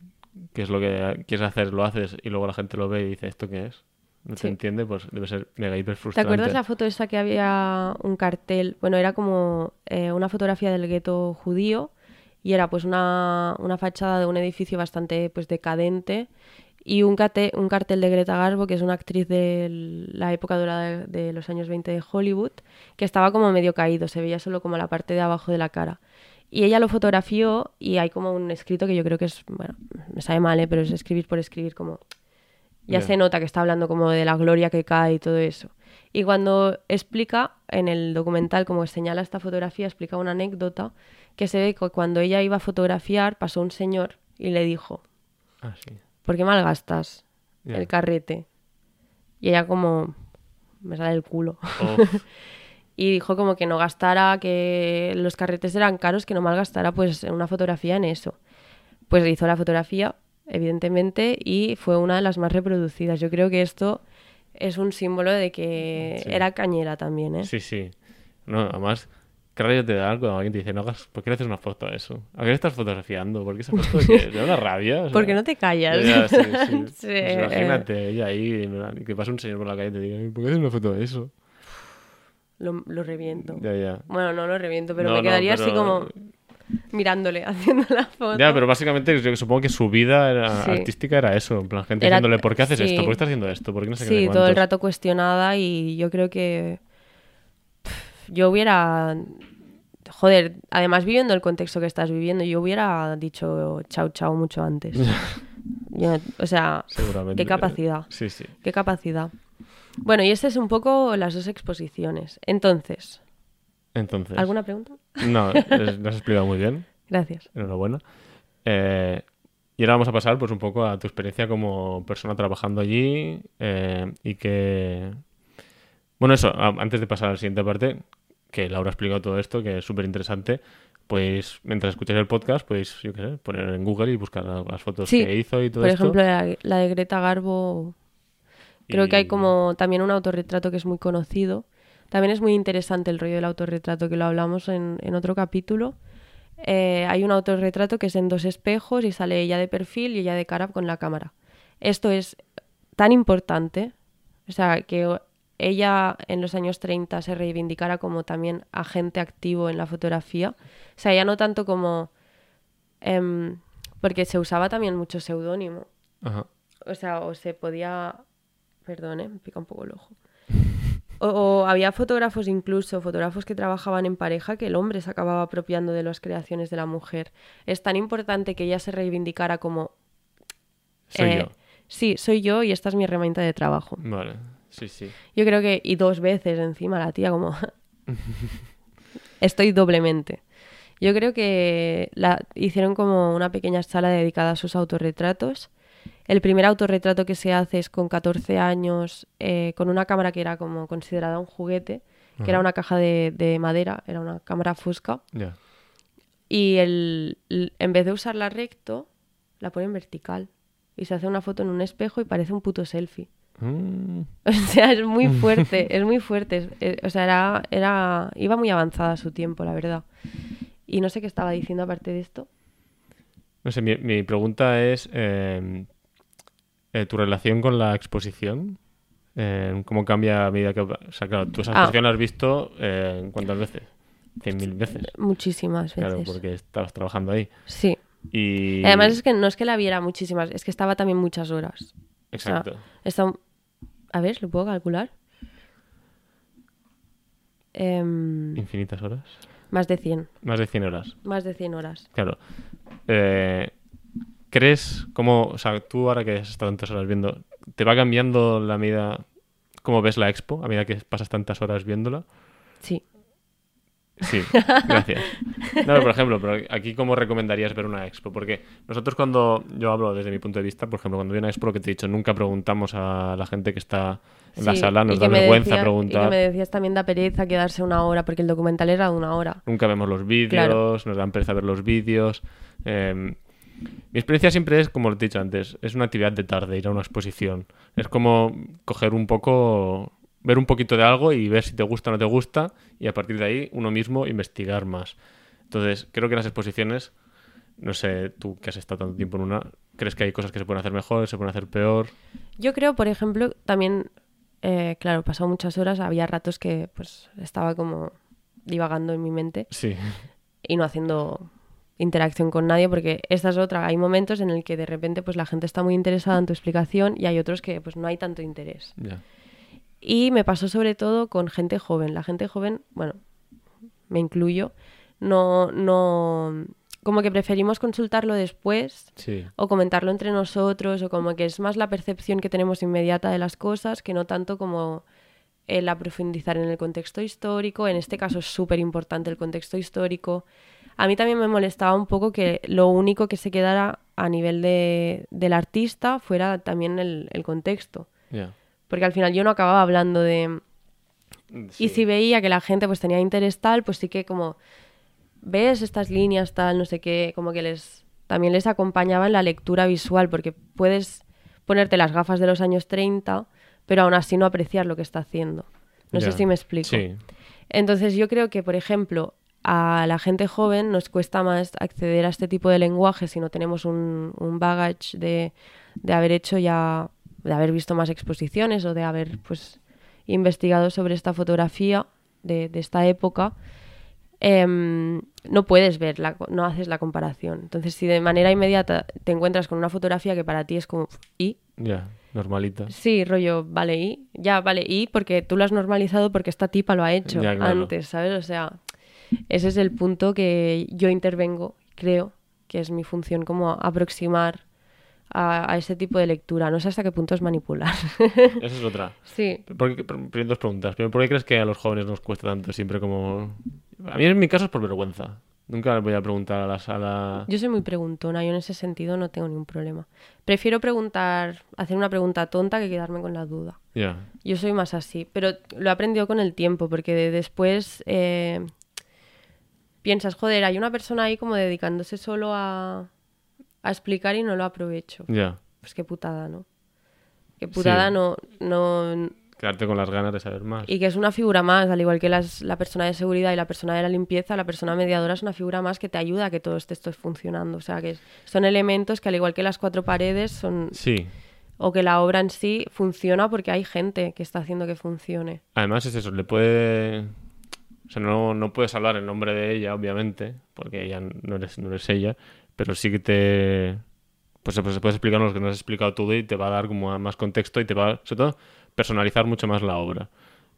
que es lo que quieres hacer, lo haces y luego la gente lo ve y dice, ¿esto qué es? No Sí. te entiende, pues debe ser mega hiper ¿Te frustrante. acuerdas la foto esa que había un cartel? Bueno, era como eh, una fotografía del gueto judío y era pues una, una fachada de un edificio bastante pues decadente y un, cate- un cartel de Greta Garbo, que es una actriz de la época dorada de, de los años 20 de Hollywood, que estaba como medio caído, se veía solo como la parte de abajo de la cara. Y ella lo fotografió y hay como un escrito que yo creo que es, bueno, me sabe mal, ¿eh? pero es escribir por escribir como ya se nota que está hablando como de la gloria que cae y todo eso. Y cuando explica en el documental, como señala esta fotografía, explica una anécdota que se ve que cuando ella iba a fotografiar pasó un señor y le dijo, Ah, sí. ¿por qué malgastas el carrete? Y ella como, me sale el culo. (laughs) Y dijo como que no gastara, que los carretes eran caros, que no malgastara pues una fotografía en eso. Pues hizo la fotografía, evidentemente, y fue una de las más reproducidas. Yo creo que esto es un símbolo de que Sí. era cañera también, ¿eh? sí, sí. No, además, ¿qué rayo te da cuando alguien te dice, no hagas, ¿por qué le haces una foto a eso? ¿A qué le estás fotografiando? ¿Por qué esa foto (laughs) te da una rabia? O sea, Porque no te callas. ya, sí, (laughs) sí. Sí, Pues imagínate, ella ahí, que pasa un señor por la calle y te diga, ¿por qué haces una foto de eso? Lo, lo reviento. Ya, ya. Bueno, no lo reviento, pero No, me no, quedaría así como mirándole, (laughs) haciendo la foto. Ya, pero básicamente yo supongo que su vida era- Sí. artística era eso, en plan, gente Era- diciéndole, ¿por qué haces sí. esto? ¿Por qué estás haciendo esto? ¿Por qué no sé qué, Sí, todo el cuántos?". rato cuestionada y yo creo que yo hubiera, joder, además viviendo el contexto que estás viviendo, yo hubiera dicho chao chao mucho antes. (laughs) Yo- o sea, qué capacidad, Sí, sí. qué capacidad. Bueno, y estas es un poco las dos exposiciones. Entonces, Entonces. ¿alguna pregunta? No, es- lo has explicado muy bien. (laughs) Gracias. Enhorabuena. Eh, y ahora vamos a pasar pues un poco a tu experiencia como persona trabajando allí eh, y que... Bueno, eso, antes de pasar a la siguiente parte, que Laura ha explicado todo esto, que es súper interesante, pues mientras escucháis el podcast, pues yo qué sé, poner en Google y buscar las fotos Sí, que hizo y todo Por esto. ejemplo, la, la de Greta Garbo, creo que hay Y- como también un autorretrato que es muy conocido. También es muy interesante el rollo del autorretrato, que lo hablamos en, en otro capítulo. Eh, hay un autorretrato que es en dos espejos y sale ella de perfil y ella de cara con la cámara. Esto es tan importante, o sea, que ella en los años 30 se reivindicara como también agente activo en la fotografía. O sea, ya no tanto como... em, porque se usaba también mucho seudónimo. O sea, o se podía... Perdón, ¿eh? me pica un poco el ojo. O, o había fotógrafos incluso, fotógrafos que trabajaban en pareja, que el hombre se acababa apropiando de las creaciones de la mujer. Es tan importante que ella se reivindicara como... Soy eh, yo. Sí, soy yo y esta es mi herramienta de trabajo. Vale, sí, sí. Yo creo que... Y dos veces encima la tía como... (laughs) Estoy doblemente. Yo creo que la, hicieron como una pequeña sala dedicada a sus autorretratos. El primer autorretrato que se hace es con 14 años, eh, con una cámara que era como considerada un juguete, que era una caja de, de madera, era una cámara fusca. Y el, el- en vez de usarla recto, la ponen vertical. Y se hace una foto en un espejo y parece un puto selfie. Mm, (laughs) O sea, es muy (laughs) fuerte, es muy fuerte. eh, o sea, era, era, iba muy avanzada a su tiempo, la verdad. Y no sé qué estaba diciendo aparte de esto. No sé, mi, mi pregunta es eh, eh, tu relación con la exposición. Eh, ¿Cómo cambia a medida que... O sea, claro, tú esa Ah. exposición la has visto eh, ¿cuántas veces? Cien mil veces. Muchísimas veces. Claro, porque estabas trabajando ahí. Sí. Y... Además es que no es que la viera muchísimas, es que estaba también muchas horas. O sea, Exacto. está- A ver, ¿lo puedo calcular? Em, Infinitas horas. más de 100. Más de 100 horas. Más de 100 horas. Claro. Eh, ¿Crees cómo, o sea, tú ahora que has estado tantas horas viendo, te va cambiando la medida, cómo ves la expo a medida que pasas tantas horas viéndola? Sí. Sí, gracias. No, pero, por ejemplo, pero aquí cómo recomendarías ver una expo, porque nosotros cuando yo hablo desde mi punto de vista, por ejemplo, cuando vi una expo lo que te he dicho, nunca preguntamos a la gente que está en la sala, y nos da vergüenza decía- Y preguntar. que me decías también da pereza quedarse una hora, porque el documental era de una hora. Nunca vemos los vídeos, Claro. nos dan pereza ver los vídeos. Eh, mi experiencia siempre es, como lo he dicho antes, es una actividad de tarde, ir a una exposición. Es como coger un poco, ver un poquito de algo y ver si te gusta o no te gusta y a partir de ahí uno mismo investigar más. Entonces, creo que las exposiciones, no sé, tú que has estado tanto tiempo en una, ¿crees que hay cosas que se pueden hacer mejor, se pueden hacer peor? Yo creo, por ejemplo, también, eh, claro, pasado muchas horas, había ratos que pues estaba como divagando en mi mente Sí. y no haciendo interacción con nadie porque esta es otra, hay momentos en el que de repente pues la gente está muy interesada en tu explicación y hay otros que pues no hay tanto interés. Y me pasó sobre todo con gente joven. La gente joven, bueno, me incluyo, no, no, como que preferimos consultarlo después Sí. o comentarlo entre nosotros o como que es más la percepción que tenemos inmediata de las cosas que no tanto como el aprofundizar en el contexto histórico. En este caso es súper importante el contexto histórico. A mí también me molestaba un poco que lo único que se quedara a nivel de, del artista fuera también el, el contexto. Ya. Porque al final yo no acababa hablando de... Sí. Y si veía que la gente pues tenía interés tal, pues sí que como ves estas líneas tal, no sé qué, como que les también les acompañaba en la lectura visual, porque puedes ponerte las gafas de los años 30, pero aún así no apreciar lo que está haciendo. No sé si me explico. Sí. Entonces yo creo que, por ejemplo, a la gente joven nos cuesta más acceder a este tipo de lenguaje si no tenemos un, un baggage de, de haber hecho ya, de haber visto más exposiciones o de haber pues investigado sobre esta fotografía de, de esta época. Em, no puedes ver, la, no haces la comparación. Entonces, si de manera inmediata te encuentras con una fotografía que para ti es como, ¿y? Ya. Normalita. Sí, rollo, vale, y ya, vale, y porque tú lo has normalizado porque esta tipa lo ha hecho claro. antes, ¿sabes? O sea, ese es el punto que yo intervengo, creo, que es mi función como aproximar a, a ese tipo de lectura. No sé hasta qué punto es manipular. (laughs) Esa es otra. sí. ¿Por qué- dos preguntas. Primero, ¿por qué crees que a los jóvenes nos cuesta tanto siempre como... A mí en mi caso es por vergüenza. Nunca voy a preguntar a la sala... Yo soy muy preguntona, yo en ese sentido no tengo ningún problema. Prefiero preguntar, hacer una pregunta tonta que quedarme con la duda. Ya. Yo soy más así, pero lo he aprendido con el tiempo, porque de- después eh, piensas, joder, hay una persona ahí como dedicándose solo a, a explicar y no lo aprovecho. Ya. Pues qué putada, ¿no? Qué putada Sí. no, no... Quedarte con las ganas de saber más. Y que es una figura más, al igual que las- la persona de seguridad y la persona de la limpieza, la persona mediadora es una figura más que te ayuda a que todo esto esté funcionando. O sea, que son elementos que al igual que las cuatro paredes son... Sí. O que la obra en sí funciona porque hay gente que está haciendo que funcione. Además es eso, le puede... O sea, no, no puedes hablar en nombre de ella, obviamente, porque ella no eres, no eres ella, pero sí que te... Pues se, pues se puede explicar lo que no has explicado tú y te va a dar como más contexto y te va, sobre todo, personalizar mucho más la obra.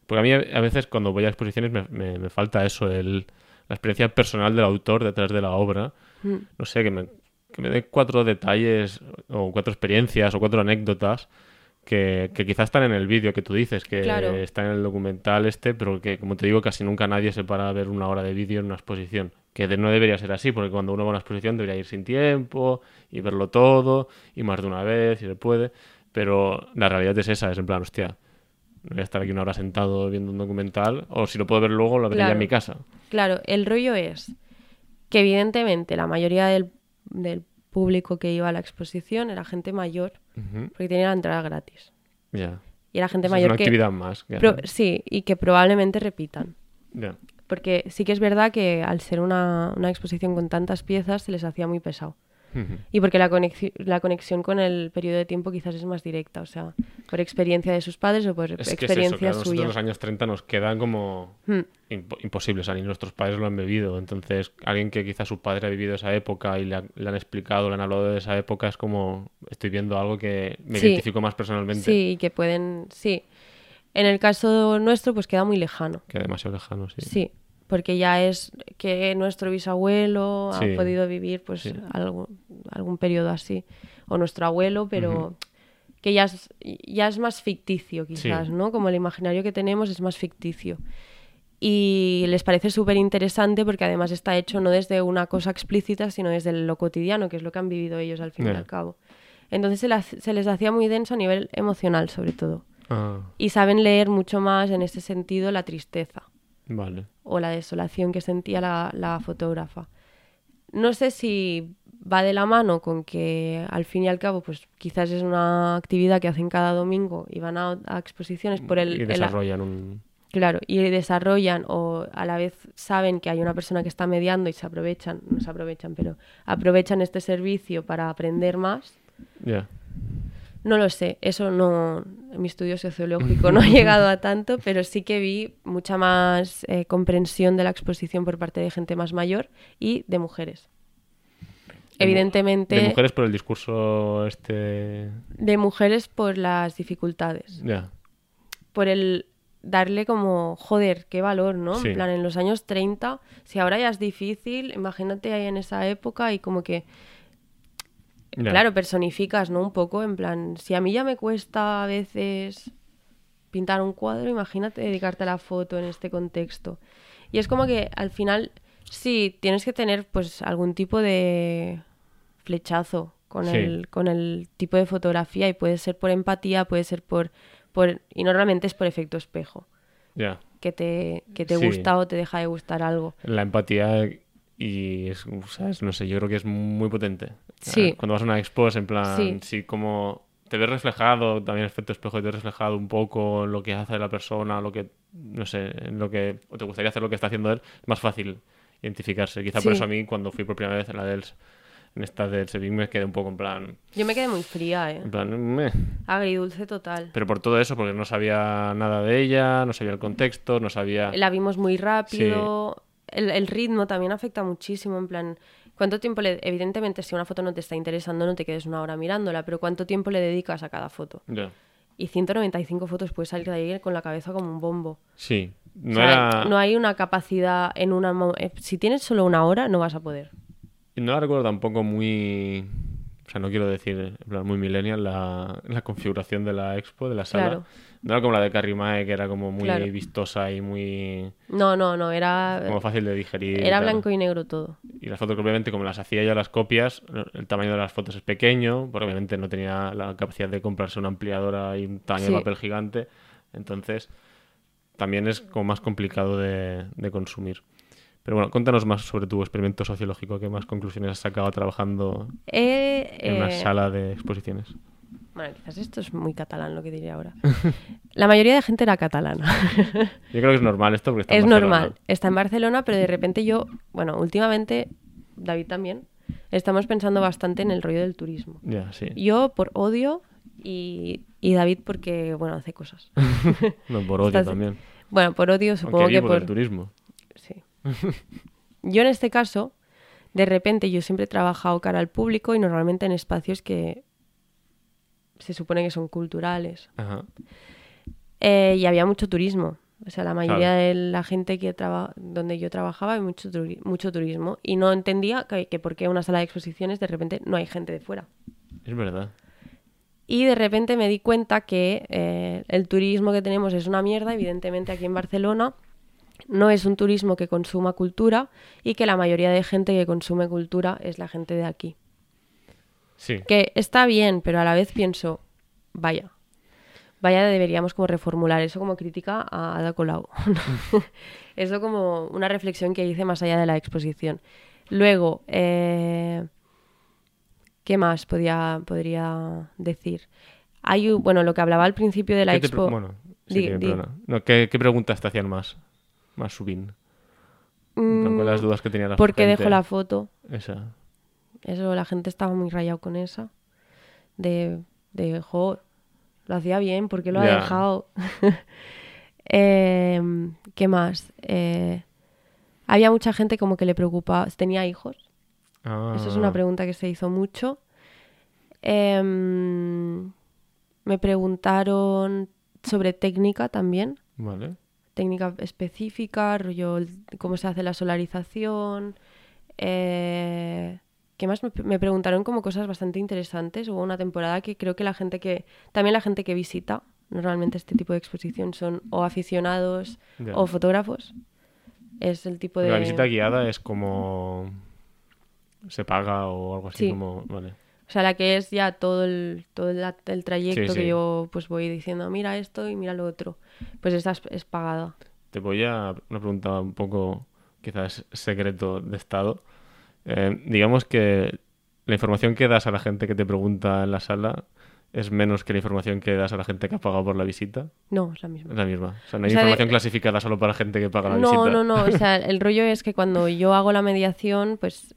Porque a mí a a veces cuando voy a exposiciones me, me- me falta eso, el, la experiencia personal del autor detrás de la obra. Mm. No sé, que me, que me dé cuatro detalles o cuatro experiencias o cuatro anécdotas que, que quizás están en el vídeo que tú dices, que Claro. están en el documental este, pero que, como te digo, casi nunca nadie se para a ver una hora de vídeo en una exposición. Que de- no debería ser así, porque cuando uno va a una exposición debería ir sin tiempo y verlo todo, y más de una vez, si se puede. Pero la realidad es esa, es en plan, hostia, voy a estar aquí una hora sentado viendo un documental, o si lo puedo ver luego, lo veré ya en mi casa. Claro, el rollo es que evidentemente la mayoría del, del público que iba a la exposición era gente mayor, Porque tenía la entrada gratis. Ya. Y era gente Esa es mayor una que... actividad más. que pro- hacen. sí, y que probablemente repitan. Ya. Porque sí que es verdad que al ser una, una exposición con tantas piezas se les hacía muy pesado. Y porque la, conexi- la conexión con el periodo de tiempo quizás es más directa, o sea, por experiencia de sus padres o por Es que es eso, experiencia claro, nosotros suya. los años 30 nos quedan como Hmm. impo- imposibles, o sea, ni nuestros padres lo han vivido. Entonces, alguien que quizás su padre ha vivido esa época y le, ha- le han explicado, le han hablado de esa época, es como estoy viendo algo que me Sí. identifico más personalmente. Sí, y que pueden, sí. En el caso nuestro, pues queda muy lejano. Que demasiado lejano, sí. Sí, porque ya es que nuestro bisabuelo Sí. ha podido vivir pues Sí. algo- algún periodo así, o nuestro abuelo, pero que ya es, ya es más ficticio quizás, Sí. ¿no? Como el imaginario que tenemos es más ficticio. Y les parece súper interesante porque además está hecho no desde una cosa explícita, sino desde lo cotidiano, que es lo que han vivido ellos al fin y Ya. al cabo. Entonces se, las- se les hacía muy denso a nivel emocional, sobre todo. Ah, Y saben leer mucho más en este sentido la tristeza vale. o la desolación que sentía la, la fotógrafa. No sé si va de la mano con que al fin y al cabo, pues quizás es una actividad que hacen cada domingo y van a, a exposiciones por el, y el- desarrollan un... Claro, y desarrollan o a la vez saben que hay una persona que está mediando y se aprovechan, no se aprovechan, pero aprovechan este servicio para aprender más. Ya. No lo sé, eso no, en mi estudio sociológico no ha (laughs) llegado a tanto, pero sí que vi mucha más eh, comprensión de la exposición por parte de gente más mayor y de mujeres. De mu- Evidentemente, De mujeres por el discurso este... de mujeres por las dificultades. Ya. por el darle como, joder, qué valor, ¿no? Sí. En plan, en los años 30, si ahora ya es difícil, imagínate ahí en esa época y como que, Claro, personificas, ¿no? Un poco, en plan, si a mí ya me cuesta a veces pintar un cuadro, imagínate dedicarte a la foto en este contexto. Y es como que al final, sí, tienes que tener pues algún tipo de flechazo con, Sí. el, con el tipo de fotografía y puede ser por empatía, puede ser por, por... Y normalmente es por efecto espejo, Ya. que te, que te Sí. gusta o te deja de gustar algo. La empatía y es, ¿sabes? No sé, yo creo que es muy potente. Sí. Ah, Cuando vas a una expo es en plan, Sí. sí. como te ves reflejado, también el efecto espejo, te ves reflejado un poco en lo que hace la persona, lo que, no sé, en lo que, o te gustaría hacer lo que está haciendo él, es más fácil identificarse. Quizá por Sí. eso a mí, cuando fui por primera vez en la del, en esta del Sevilla, me quedé un poco en plan, Yo me quedé muy fría, ¿eh? en plan, meh. Agridulce total. Pero por todo eso, porque no sabía nada de ella, no sabía el contexto, no sabía... La vimos muy rápido. El, el ritmo también afecta muchísimo, en plan, ¿cuánto tiempo le... Evidentemente, si una foto no te está interesando, no te quedes una hora mirándola, pero ¿cuánto tiempo le dedicas a cada foto? Ya. Y 195 fotos puedes salir de ahí con la cabeza como un bombo. Sí, no O sea, era... no hay una capacidad en una... eh, Si tienes solo una hora, no vas a poder. No la recuerdo tampoco muy. O sea, no quiero decir, en plan, muy millennial la, la configuración de la expo, de la sala. Claro. No era como la de Carrie Mae, que era como muy Claro. vistosa y muy. No, no, no, era... como fácil de digerir. y Era tal. blanco y negro todo. Y las fotos, obviamente, como las hacía yo las copias, el tamaño de las fotos es pequeño, porque obviamente no tenía la capacidad de comprarse una ampliadora y un tamaño Sí. de papel gigante. Entonces, también es como más complicado de, de consumir. Pero bueno, cuéntanos más sobre tu experimento sociológico, qué más conclusiones has sacado trabajando Eh, en una eh, sala de exposiciones. Bueno, quizás esto es muy catalán lo que diré ahora. (laughs) La mayoría de gente era catalana. (laughs) Yo creo que es normal esto porque está en es Barcelona. normal. Está en Barcelona, pero de repente yo, bueno, últimamente, David también, estamos pensando bastante en el rollo del turismo. Sí. Yo por odio y, y David porque, bueno, hace cosas. (laughs) No, por odio Estás- también. Bueno, por odio supongo Aunque que por... turismo. Sí. Yo en este caso, de repente yo siempre he trabajado cara al público y normalmente en espacios que se supone que son culturales. Ajá. Eh, y había mucho turismo. O sea, la mayoría Claro. de la gente que traba donde yo trabajaba hay mucho, turi- mucho turismo. Y no entendía que, que por qué una sala de exposiciones de repente no hay gente de fuera. Es verdad. Y de repente me di cuenta que eh, el turismo que tenemos es una mierda, evidentemente aquí en Barcelona. No es un turismo que consuma cultura y que la mayoría de gente que consume cultura es la gente de aquí. Sí. Que está bien, pero a la vez pienso, vaya, vaya deberíamos como reformular eso como crítica a Ada Colau. (laughs) eso como una reflexión que hice más allá de la exposición. Luego, eh, ¿qué más podía, podría decir? Hay, un- bueno, lo que hablaba al principio de la ¿Qué te expo... Bueno, sí, Di- di. No, ¿qué, qué preguntas te hacían más? Más subín. Plan, ¿Cuáles las dudas que tenía la Mm, ¿Por qué dejo la foto? Esa. Eso, la gente estaba muy rayado con esa. De, de jo, lo hacía bien, ¿por qué lo ha dejado? (laughs) Em, ¿Qué más? Eh, había mucha gente como que le preocupaba, ¿tenía hijos? Ah, Eso es una pregunta que se hizo mucho. Em, me preguntaron sobre técnica también, Vale. técnica específica, rollo cómo se hace la solarización. eh, ¿Qué más? Me, me preguntaron como cosas bastante interesantes. Hubo una temporada que creo que la gente que, también la gente que visita normalmente este tipo de exposición son o aficionados o fotógrafos. Es el tipo de... La visita guiada es como... Se paga o algo así Sí. como... Vale. O sea, la que es ya todo el, todo el, el trayecto Sí, sí. que yo pues voy diciendo, mira esto y mira lo otro. Pues esta es, es pagada. Te voy a una pregunta un poco, quizás secreto de estado. Eh, digamos que la información que das a la gente que te pregunta en la sala es menos que la información que das a la gente que ha pagado por la visita. No, es la misma. Es la misma. O sea, no hay O sea, de- información clasificada solo para gente que paga la No, visita. no, no. O sea, el (laughs) rollo es que cuando yo hago la mediación, pues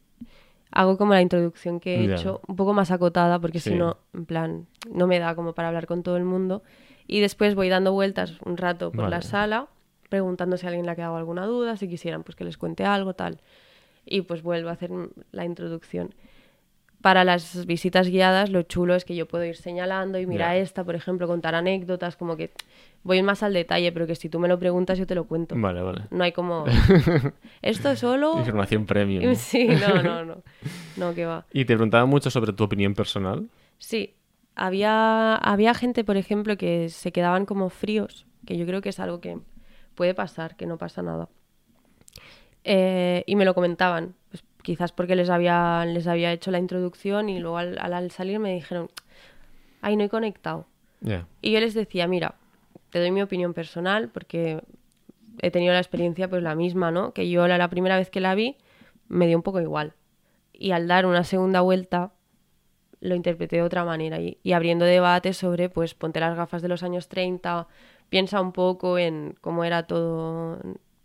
hago como la introducción que he Ya. hecho, un poco más acotada, porque Sí. si no, en plan, no me da como para hablar con todo el mundo. Y después voy dando vueltas un rato por la sala, preguntando si a alguien le ha quedado alguna duda, si quisieran pues que les cuente algo, tal. Y pues vuelvo a hacer la introducción. Para las visitas guiadas, lo chulo es que yo puedo ir señalando y mira Ya. esta, por ejemplo, contar anécdotas, como que voy más al detalle, pero que si tú me lo preguntas yo te lo cuento. Vale, vale. No hay como. (laughs) Esto solo. Información (laughs) premium. Sí, no, no, no. (laughs) No, que va. Y te preguntaba mucho sobre tu opinión personal. Sí, había, había gente, por ejemplo, que se quedaban como fríos, que yo creo que es algo que puede pasar, que no pasa nada. Eh, y me lo comentaban, pues, quizás porque les había, les había hecho la introducción y luego al, al- al salir me dijeron, ay, no he conectado. Y yo les decía, mira, te doy mi opinión personal porque he tenido la experiencia pues la misma, ¿no? Que yo la, la primera vez que la vi me dio un poco igual. Y al dar una segunda vuelta lo interpreté de otra manera y, y abriendo debate sobre pues ponte las gafas de los años 30, piensa un poco en cómo era todo,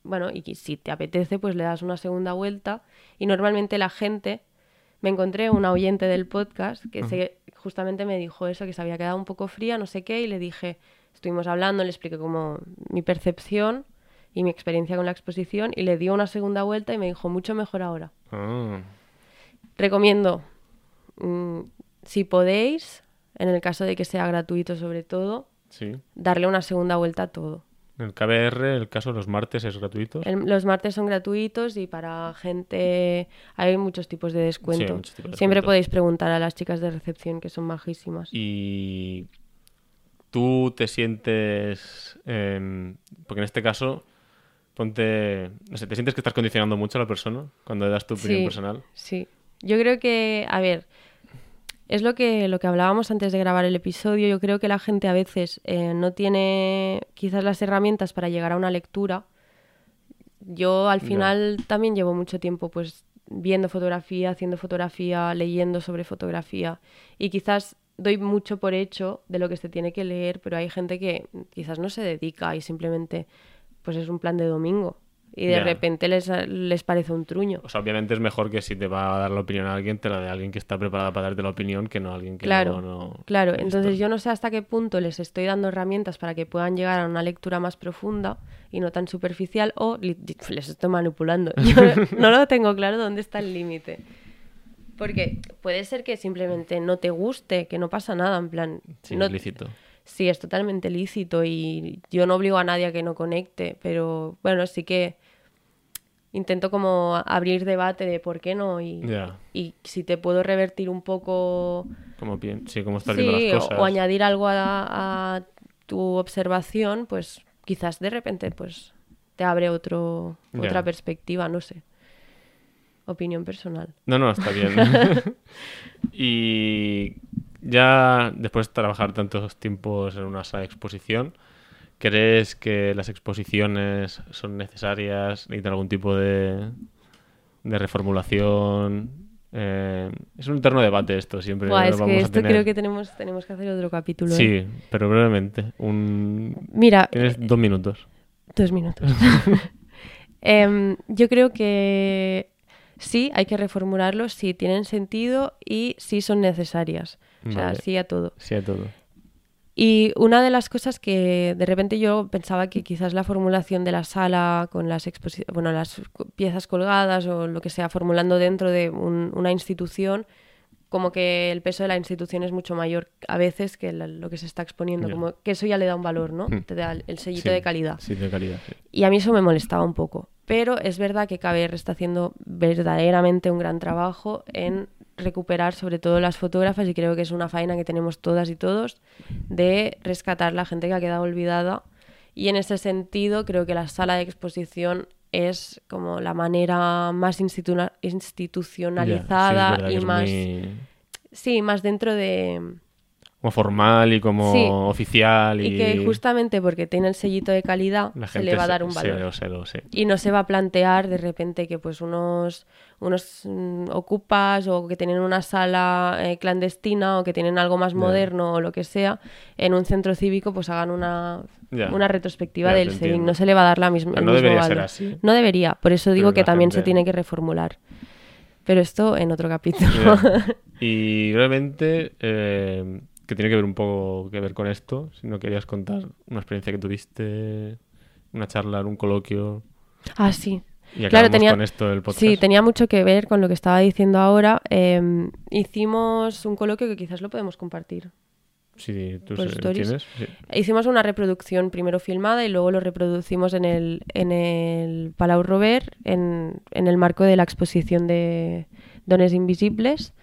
bueno, y si te apetece pues le das una segunda vuelta y normalmente la gente me encontré una oyente del podcast que se- justamente me dijo eso, que se había quedado un poco fría, no sé qué, y le dije, estuvimos hablando, le expliqué como mi percepción y mi experiencia con la exposición, y le dio una segunda vuelta y me dijo, mucho mejor ahora. Ah, Recomiendo, mm, si podéis, en el caso de que sea gratuito sobre todo, sí. darle una segunda vuelta a todo. En el KBR, el caso de los martes es gratuito. El- los martes son gratuitos y para gente hay muchos tipos de descuento. muchos tipos de Siempre podéis preguntar a las chicas de recepción que son majísimas. Y tú te sientes. em, porque en este caso, ponte. No sé, ¿te sientes que estás condicionando mucho a la persona cuando das tu opinión Sí. personal? Sí, yo creo que, a ver, es lo que, lo que hablábamos antes de grabar el episodio. Yo creo que la gente a veces eh, no tiene quizás las herramientas para llegar a una lectura. Yo al final también llevo mucho tiempo pues viendo fotografía, haciendo fotografía, leyendo sobre fotografía y quizás doy mucho por hecho de lo que se tiene que leer, pero hay gente que quizás no se dedica y simplemente pues es un plan de domingo y de repente les, les parece un truño. O sea, obviamente es mejor que si te va a dar la opinión a alguien, te la de alguien que está preparada para darte la opinión que no a alguien que Claro, no, no- claro. Entonces yo no sé hasta qué punto les estoy dando herramientas para que puedan llegar a una lectura más profunda y no tan superficial o les estoy manipulando. Yo (laughs) no lo tengo claro dónde está el límite. Porque puede ser que simplemente no te guste, que no pasa nada, en plan... Sí, no- es lícito. Sí, es totalmente lícito y yo no obligo a nadie a que no conecte, pero bueno, sí que intento como abrir debate de por qué no y, si te puedo revertir un poco Como sí, cómo estás Sí, las cosas. o añadir algo a, a tu observación, pues quizás de repente pues te abre otro, otra perspectiva, no sé. Opinión personal. No, no, está bien. (laughs) (laughs) y ya después de trabajar tantos tiempos en una sala de exposición, ¿crees que las exposiciones son necesarias? ¿Necesitan algún tipo de, de reformulación? Eh, es un eterno debate esto, siempre Buah, lo es vamos que a esto tener. creo que tenemos, tenemos que hacer otro capítulo. ¿eh? Sí, pero brevemente. Un... Mira, Tienes eh, dos minutos. dos minutos. (laughs) (laughs) Em, yo creo que sí, hay que reformularlos, sí tienen sentido y sí son necesarias. O sea, sí a todo. Sí, a todo. Y una de las cosas que de repente yo pensaba que quizás la formulación de la sala con las bueno, las piezas colgadas o lo que sea formulando dentro de un- una institución, como que el peso de la institución es mucho mayor a veces que la- lo que se está exponiendo, como que eso ya le da un valor, ¿no? Hmm. Te da el, el sellito Sí, de calidad. Sí, de calidad. sí. Y a mí eso me molestaba un poco. Pero es verdad que KBR está haciendo verdaderamente un gran trabajo en recuperar sobre todo las fotógrafas y creo que es una faena que tenemos todas y todos de rescatar la gente que ha quedado olvidada. Y en ese sentido creo que la sala de exposición es como la manera más institucionalizada y más... muy- Sí, más dentro de... Como formal y como Sí. oficial. Y, Y que justamente porque tiene el sellito de calidad la se le va a dar un se valor. lo lo. Y no se va a plantear de repente que pues unos, unos mm, ocupas o que tienen una sala eh, clandestina o que tienen algo más moderno o lo que sea, en un centro cívico pues hagan una, una retrospectiva del entiendo. No se le va a dar la misma, no debería ser así. No debería, por eso digo Pero que también se tiene que reformular. Pero esto en otro capítulo. (laughs) Y brevemente, eh, que tiene que ver un poco que ver con esto, si no querías contar una experiencia que tuviste, una charla, un coloquio, ah, sí. y Claro, tenía- con esto del podcast. Sí, tenía mucho que ver con lo que estaba diciendo ahora. Eh, hicimos un coloquio que quizás lo podemos compartir. Sí, tú stories. tienes. Sí. Hicimos una reproducción primero filmada y luego lo reproducimos en el, en el Palau Robert en, en el marco de la exposición de Dones Invisibles,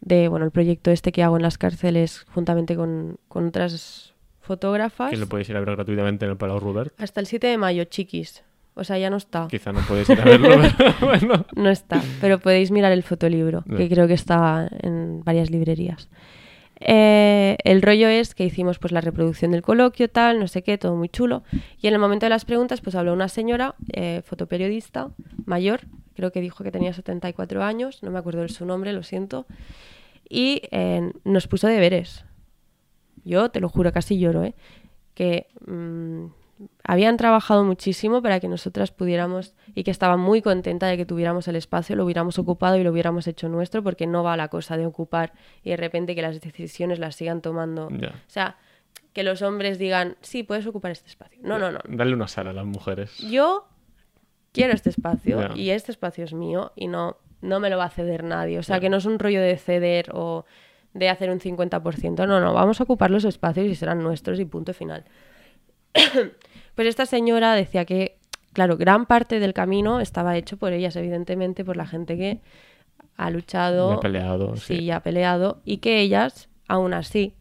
de bueno el proyecto este que hago en las cárceles juntamente con, con otras fotógrafas. Que lo podéis ir a ver gratuitamente en el Palau Robert. Hasta el 7 de mayo, chiquis. O sea, ya no está. Quizá no podéis ir a verlo, (laughs) pero bueno. No está, pero podéis mirar el fotolibro, que creo que está en varias librerías. Eh, el rollo es que hicimos pues la reproducción del coloquio, tal, no sé qué, todo muy chulo. Y en el momento de las preguntas, pues habló una señora, eh, fotoperiodista, mayor, creo que dijo que tenía 74 años, no me acuerdo de su nombre, lo siento, y eh, nos puso deberes. Yo, te lo juro, casi lloro, ¿eh? Que mm, habían trabajado muchísimo para que nosotras pudiéramos y que estaba muy contenta de que tuviéramos el espacio, lo hubiéramos ocupado y lo hubiéramos hecho nuestro, porque no va la cosa de ocupar y de repente que las decisiones las sigan tomando. Ya. O sea, que los hombres digan, sí, puedes ocupar este espacio. No, no, no. Darle una sala a las mujeres. Yo quiero este espacio y este espacio es mío y no, no me lo va a ceder nadie. O sea, que no es un rollo de ceder o de hacer un 50%. No, no, vamos a ocupar los espacios y serán nuestros y punto final. (coughs) pues esta señora decía que, claro, gran parte del camino estaba hecho por ellas, evidentemente, por la gente que ha luchado, ha peleado. sí, Sí. ha peleado, y que ellas, aún así,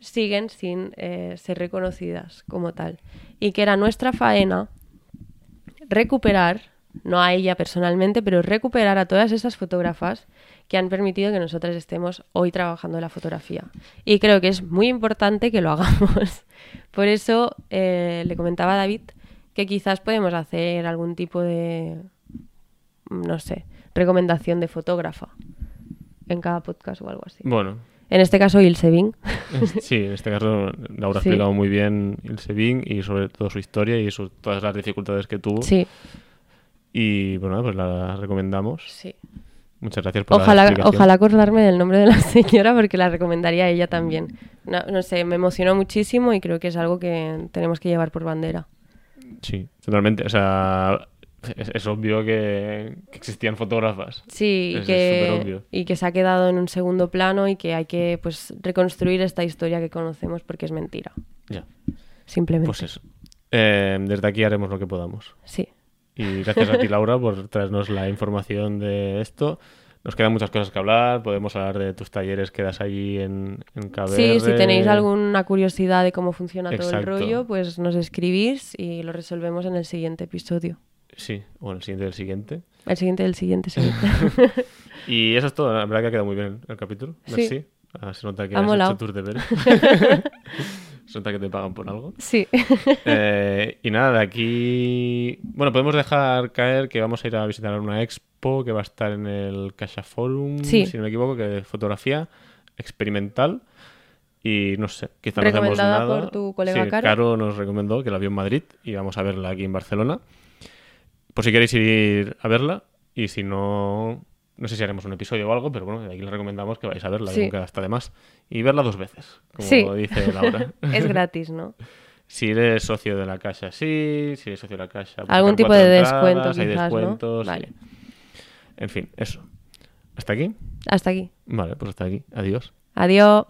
siguen sin eh, ser reconocidas como tal. Y que era nuestra faena recuperar, no a ella personalmente, pero recuperar a todas esas fotógrafas que han permitido que nosotras estemos hoy trabajando en la fotografía. Y creo que es muy importante que lo (laughs) hagamos. Por eso eh, le comentaba a David que quizás podemos hacer algún tipo de, no sé, recomendación de fotógrafa en cada podcast o algo así. Bueno, En este caso, Ilse Bing. (laughs) sí, en este caso Laura ha explicado muy bien el Sebin y sobre todo su historia y su- todas las dificultades que tuvo. Sí, Y bueno, pues la recomendamos. sí. Muchas gracias por la Ojalá, explicación. ojalá acordarme del nombre de la (laughs) señora porque la recomendaría a ella también. No, no sé, me emocionó muchísimo y creo que es algo que tenemos que llevar por bandera. Sí, totalmente. O sea, es, es obvio que, que existían fotógrafas. Sí, y Es- es que, y que se ha quedado en un segundo plano y que hay que pues reconstruir esta historia que conocemos porque es mentira. Ya, Simplemente. pues eso. Eh, desde aquí haremos lo que podamos. Sí. Y gracias a ti, Laura, por traernos la información de esto. Nos quedan muchas cosas que hablar. Podemos hablar de tus talleres que das allí en, en KBR. Sí, si tenéis alguna curiosidad de cómo funciona todo el rollo, pues nos escribís y lo resolvemos en el siguiente episodio. Sí, o en el siguiente del siguiente. El siguiente del siguiente, sí. (laughs) Y eso es todo. La verdad que ha quedado muy bien el capítulo. Sí. Ah, se nota que Ha has molado. hecho tus deberes. (laughs) se nota que te pagan por algo. sí. Eh, y nada, de aquí. Bueno, podemos dejar caer que vamos a ir a visitar una expo que va a estar en el Casha Forum, Sí. si no me equivoco, que de fotografía experimental. Y no sé, quizá no hacemos nada. por tu colega Sí, Caro. nos recomendó que la vio en Madrid y vamos a verla aquí en Barcelona. Por si queréis ir a verla y si no, no sé si haremos un episodio o algo, pero bueno, de aquí les recomendamos que vayáis a verla, que nunca está de más. Y verla dos veces, como Sí. dice Laura. (laughs) es gratis, ¿no? (laughs) Si eres socio de la Caixa, sí. Si eres socio de la Caixa, pues Algún tipo de entradas, descuento, hay quizás, ¿no? descuentos, sí. Vale. En fin, eso. ¿Hasta aquí? Hasta aquí. Vale, pues hasta aquí. Adiós. Adiós.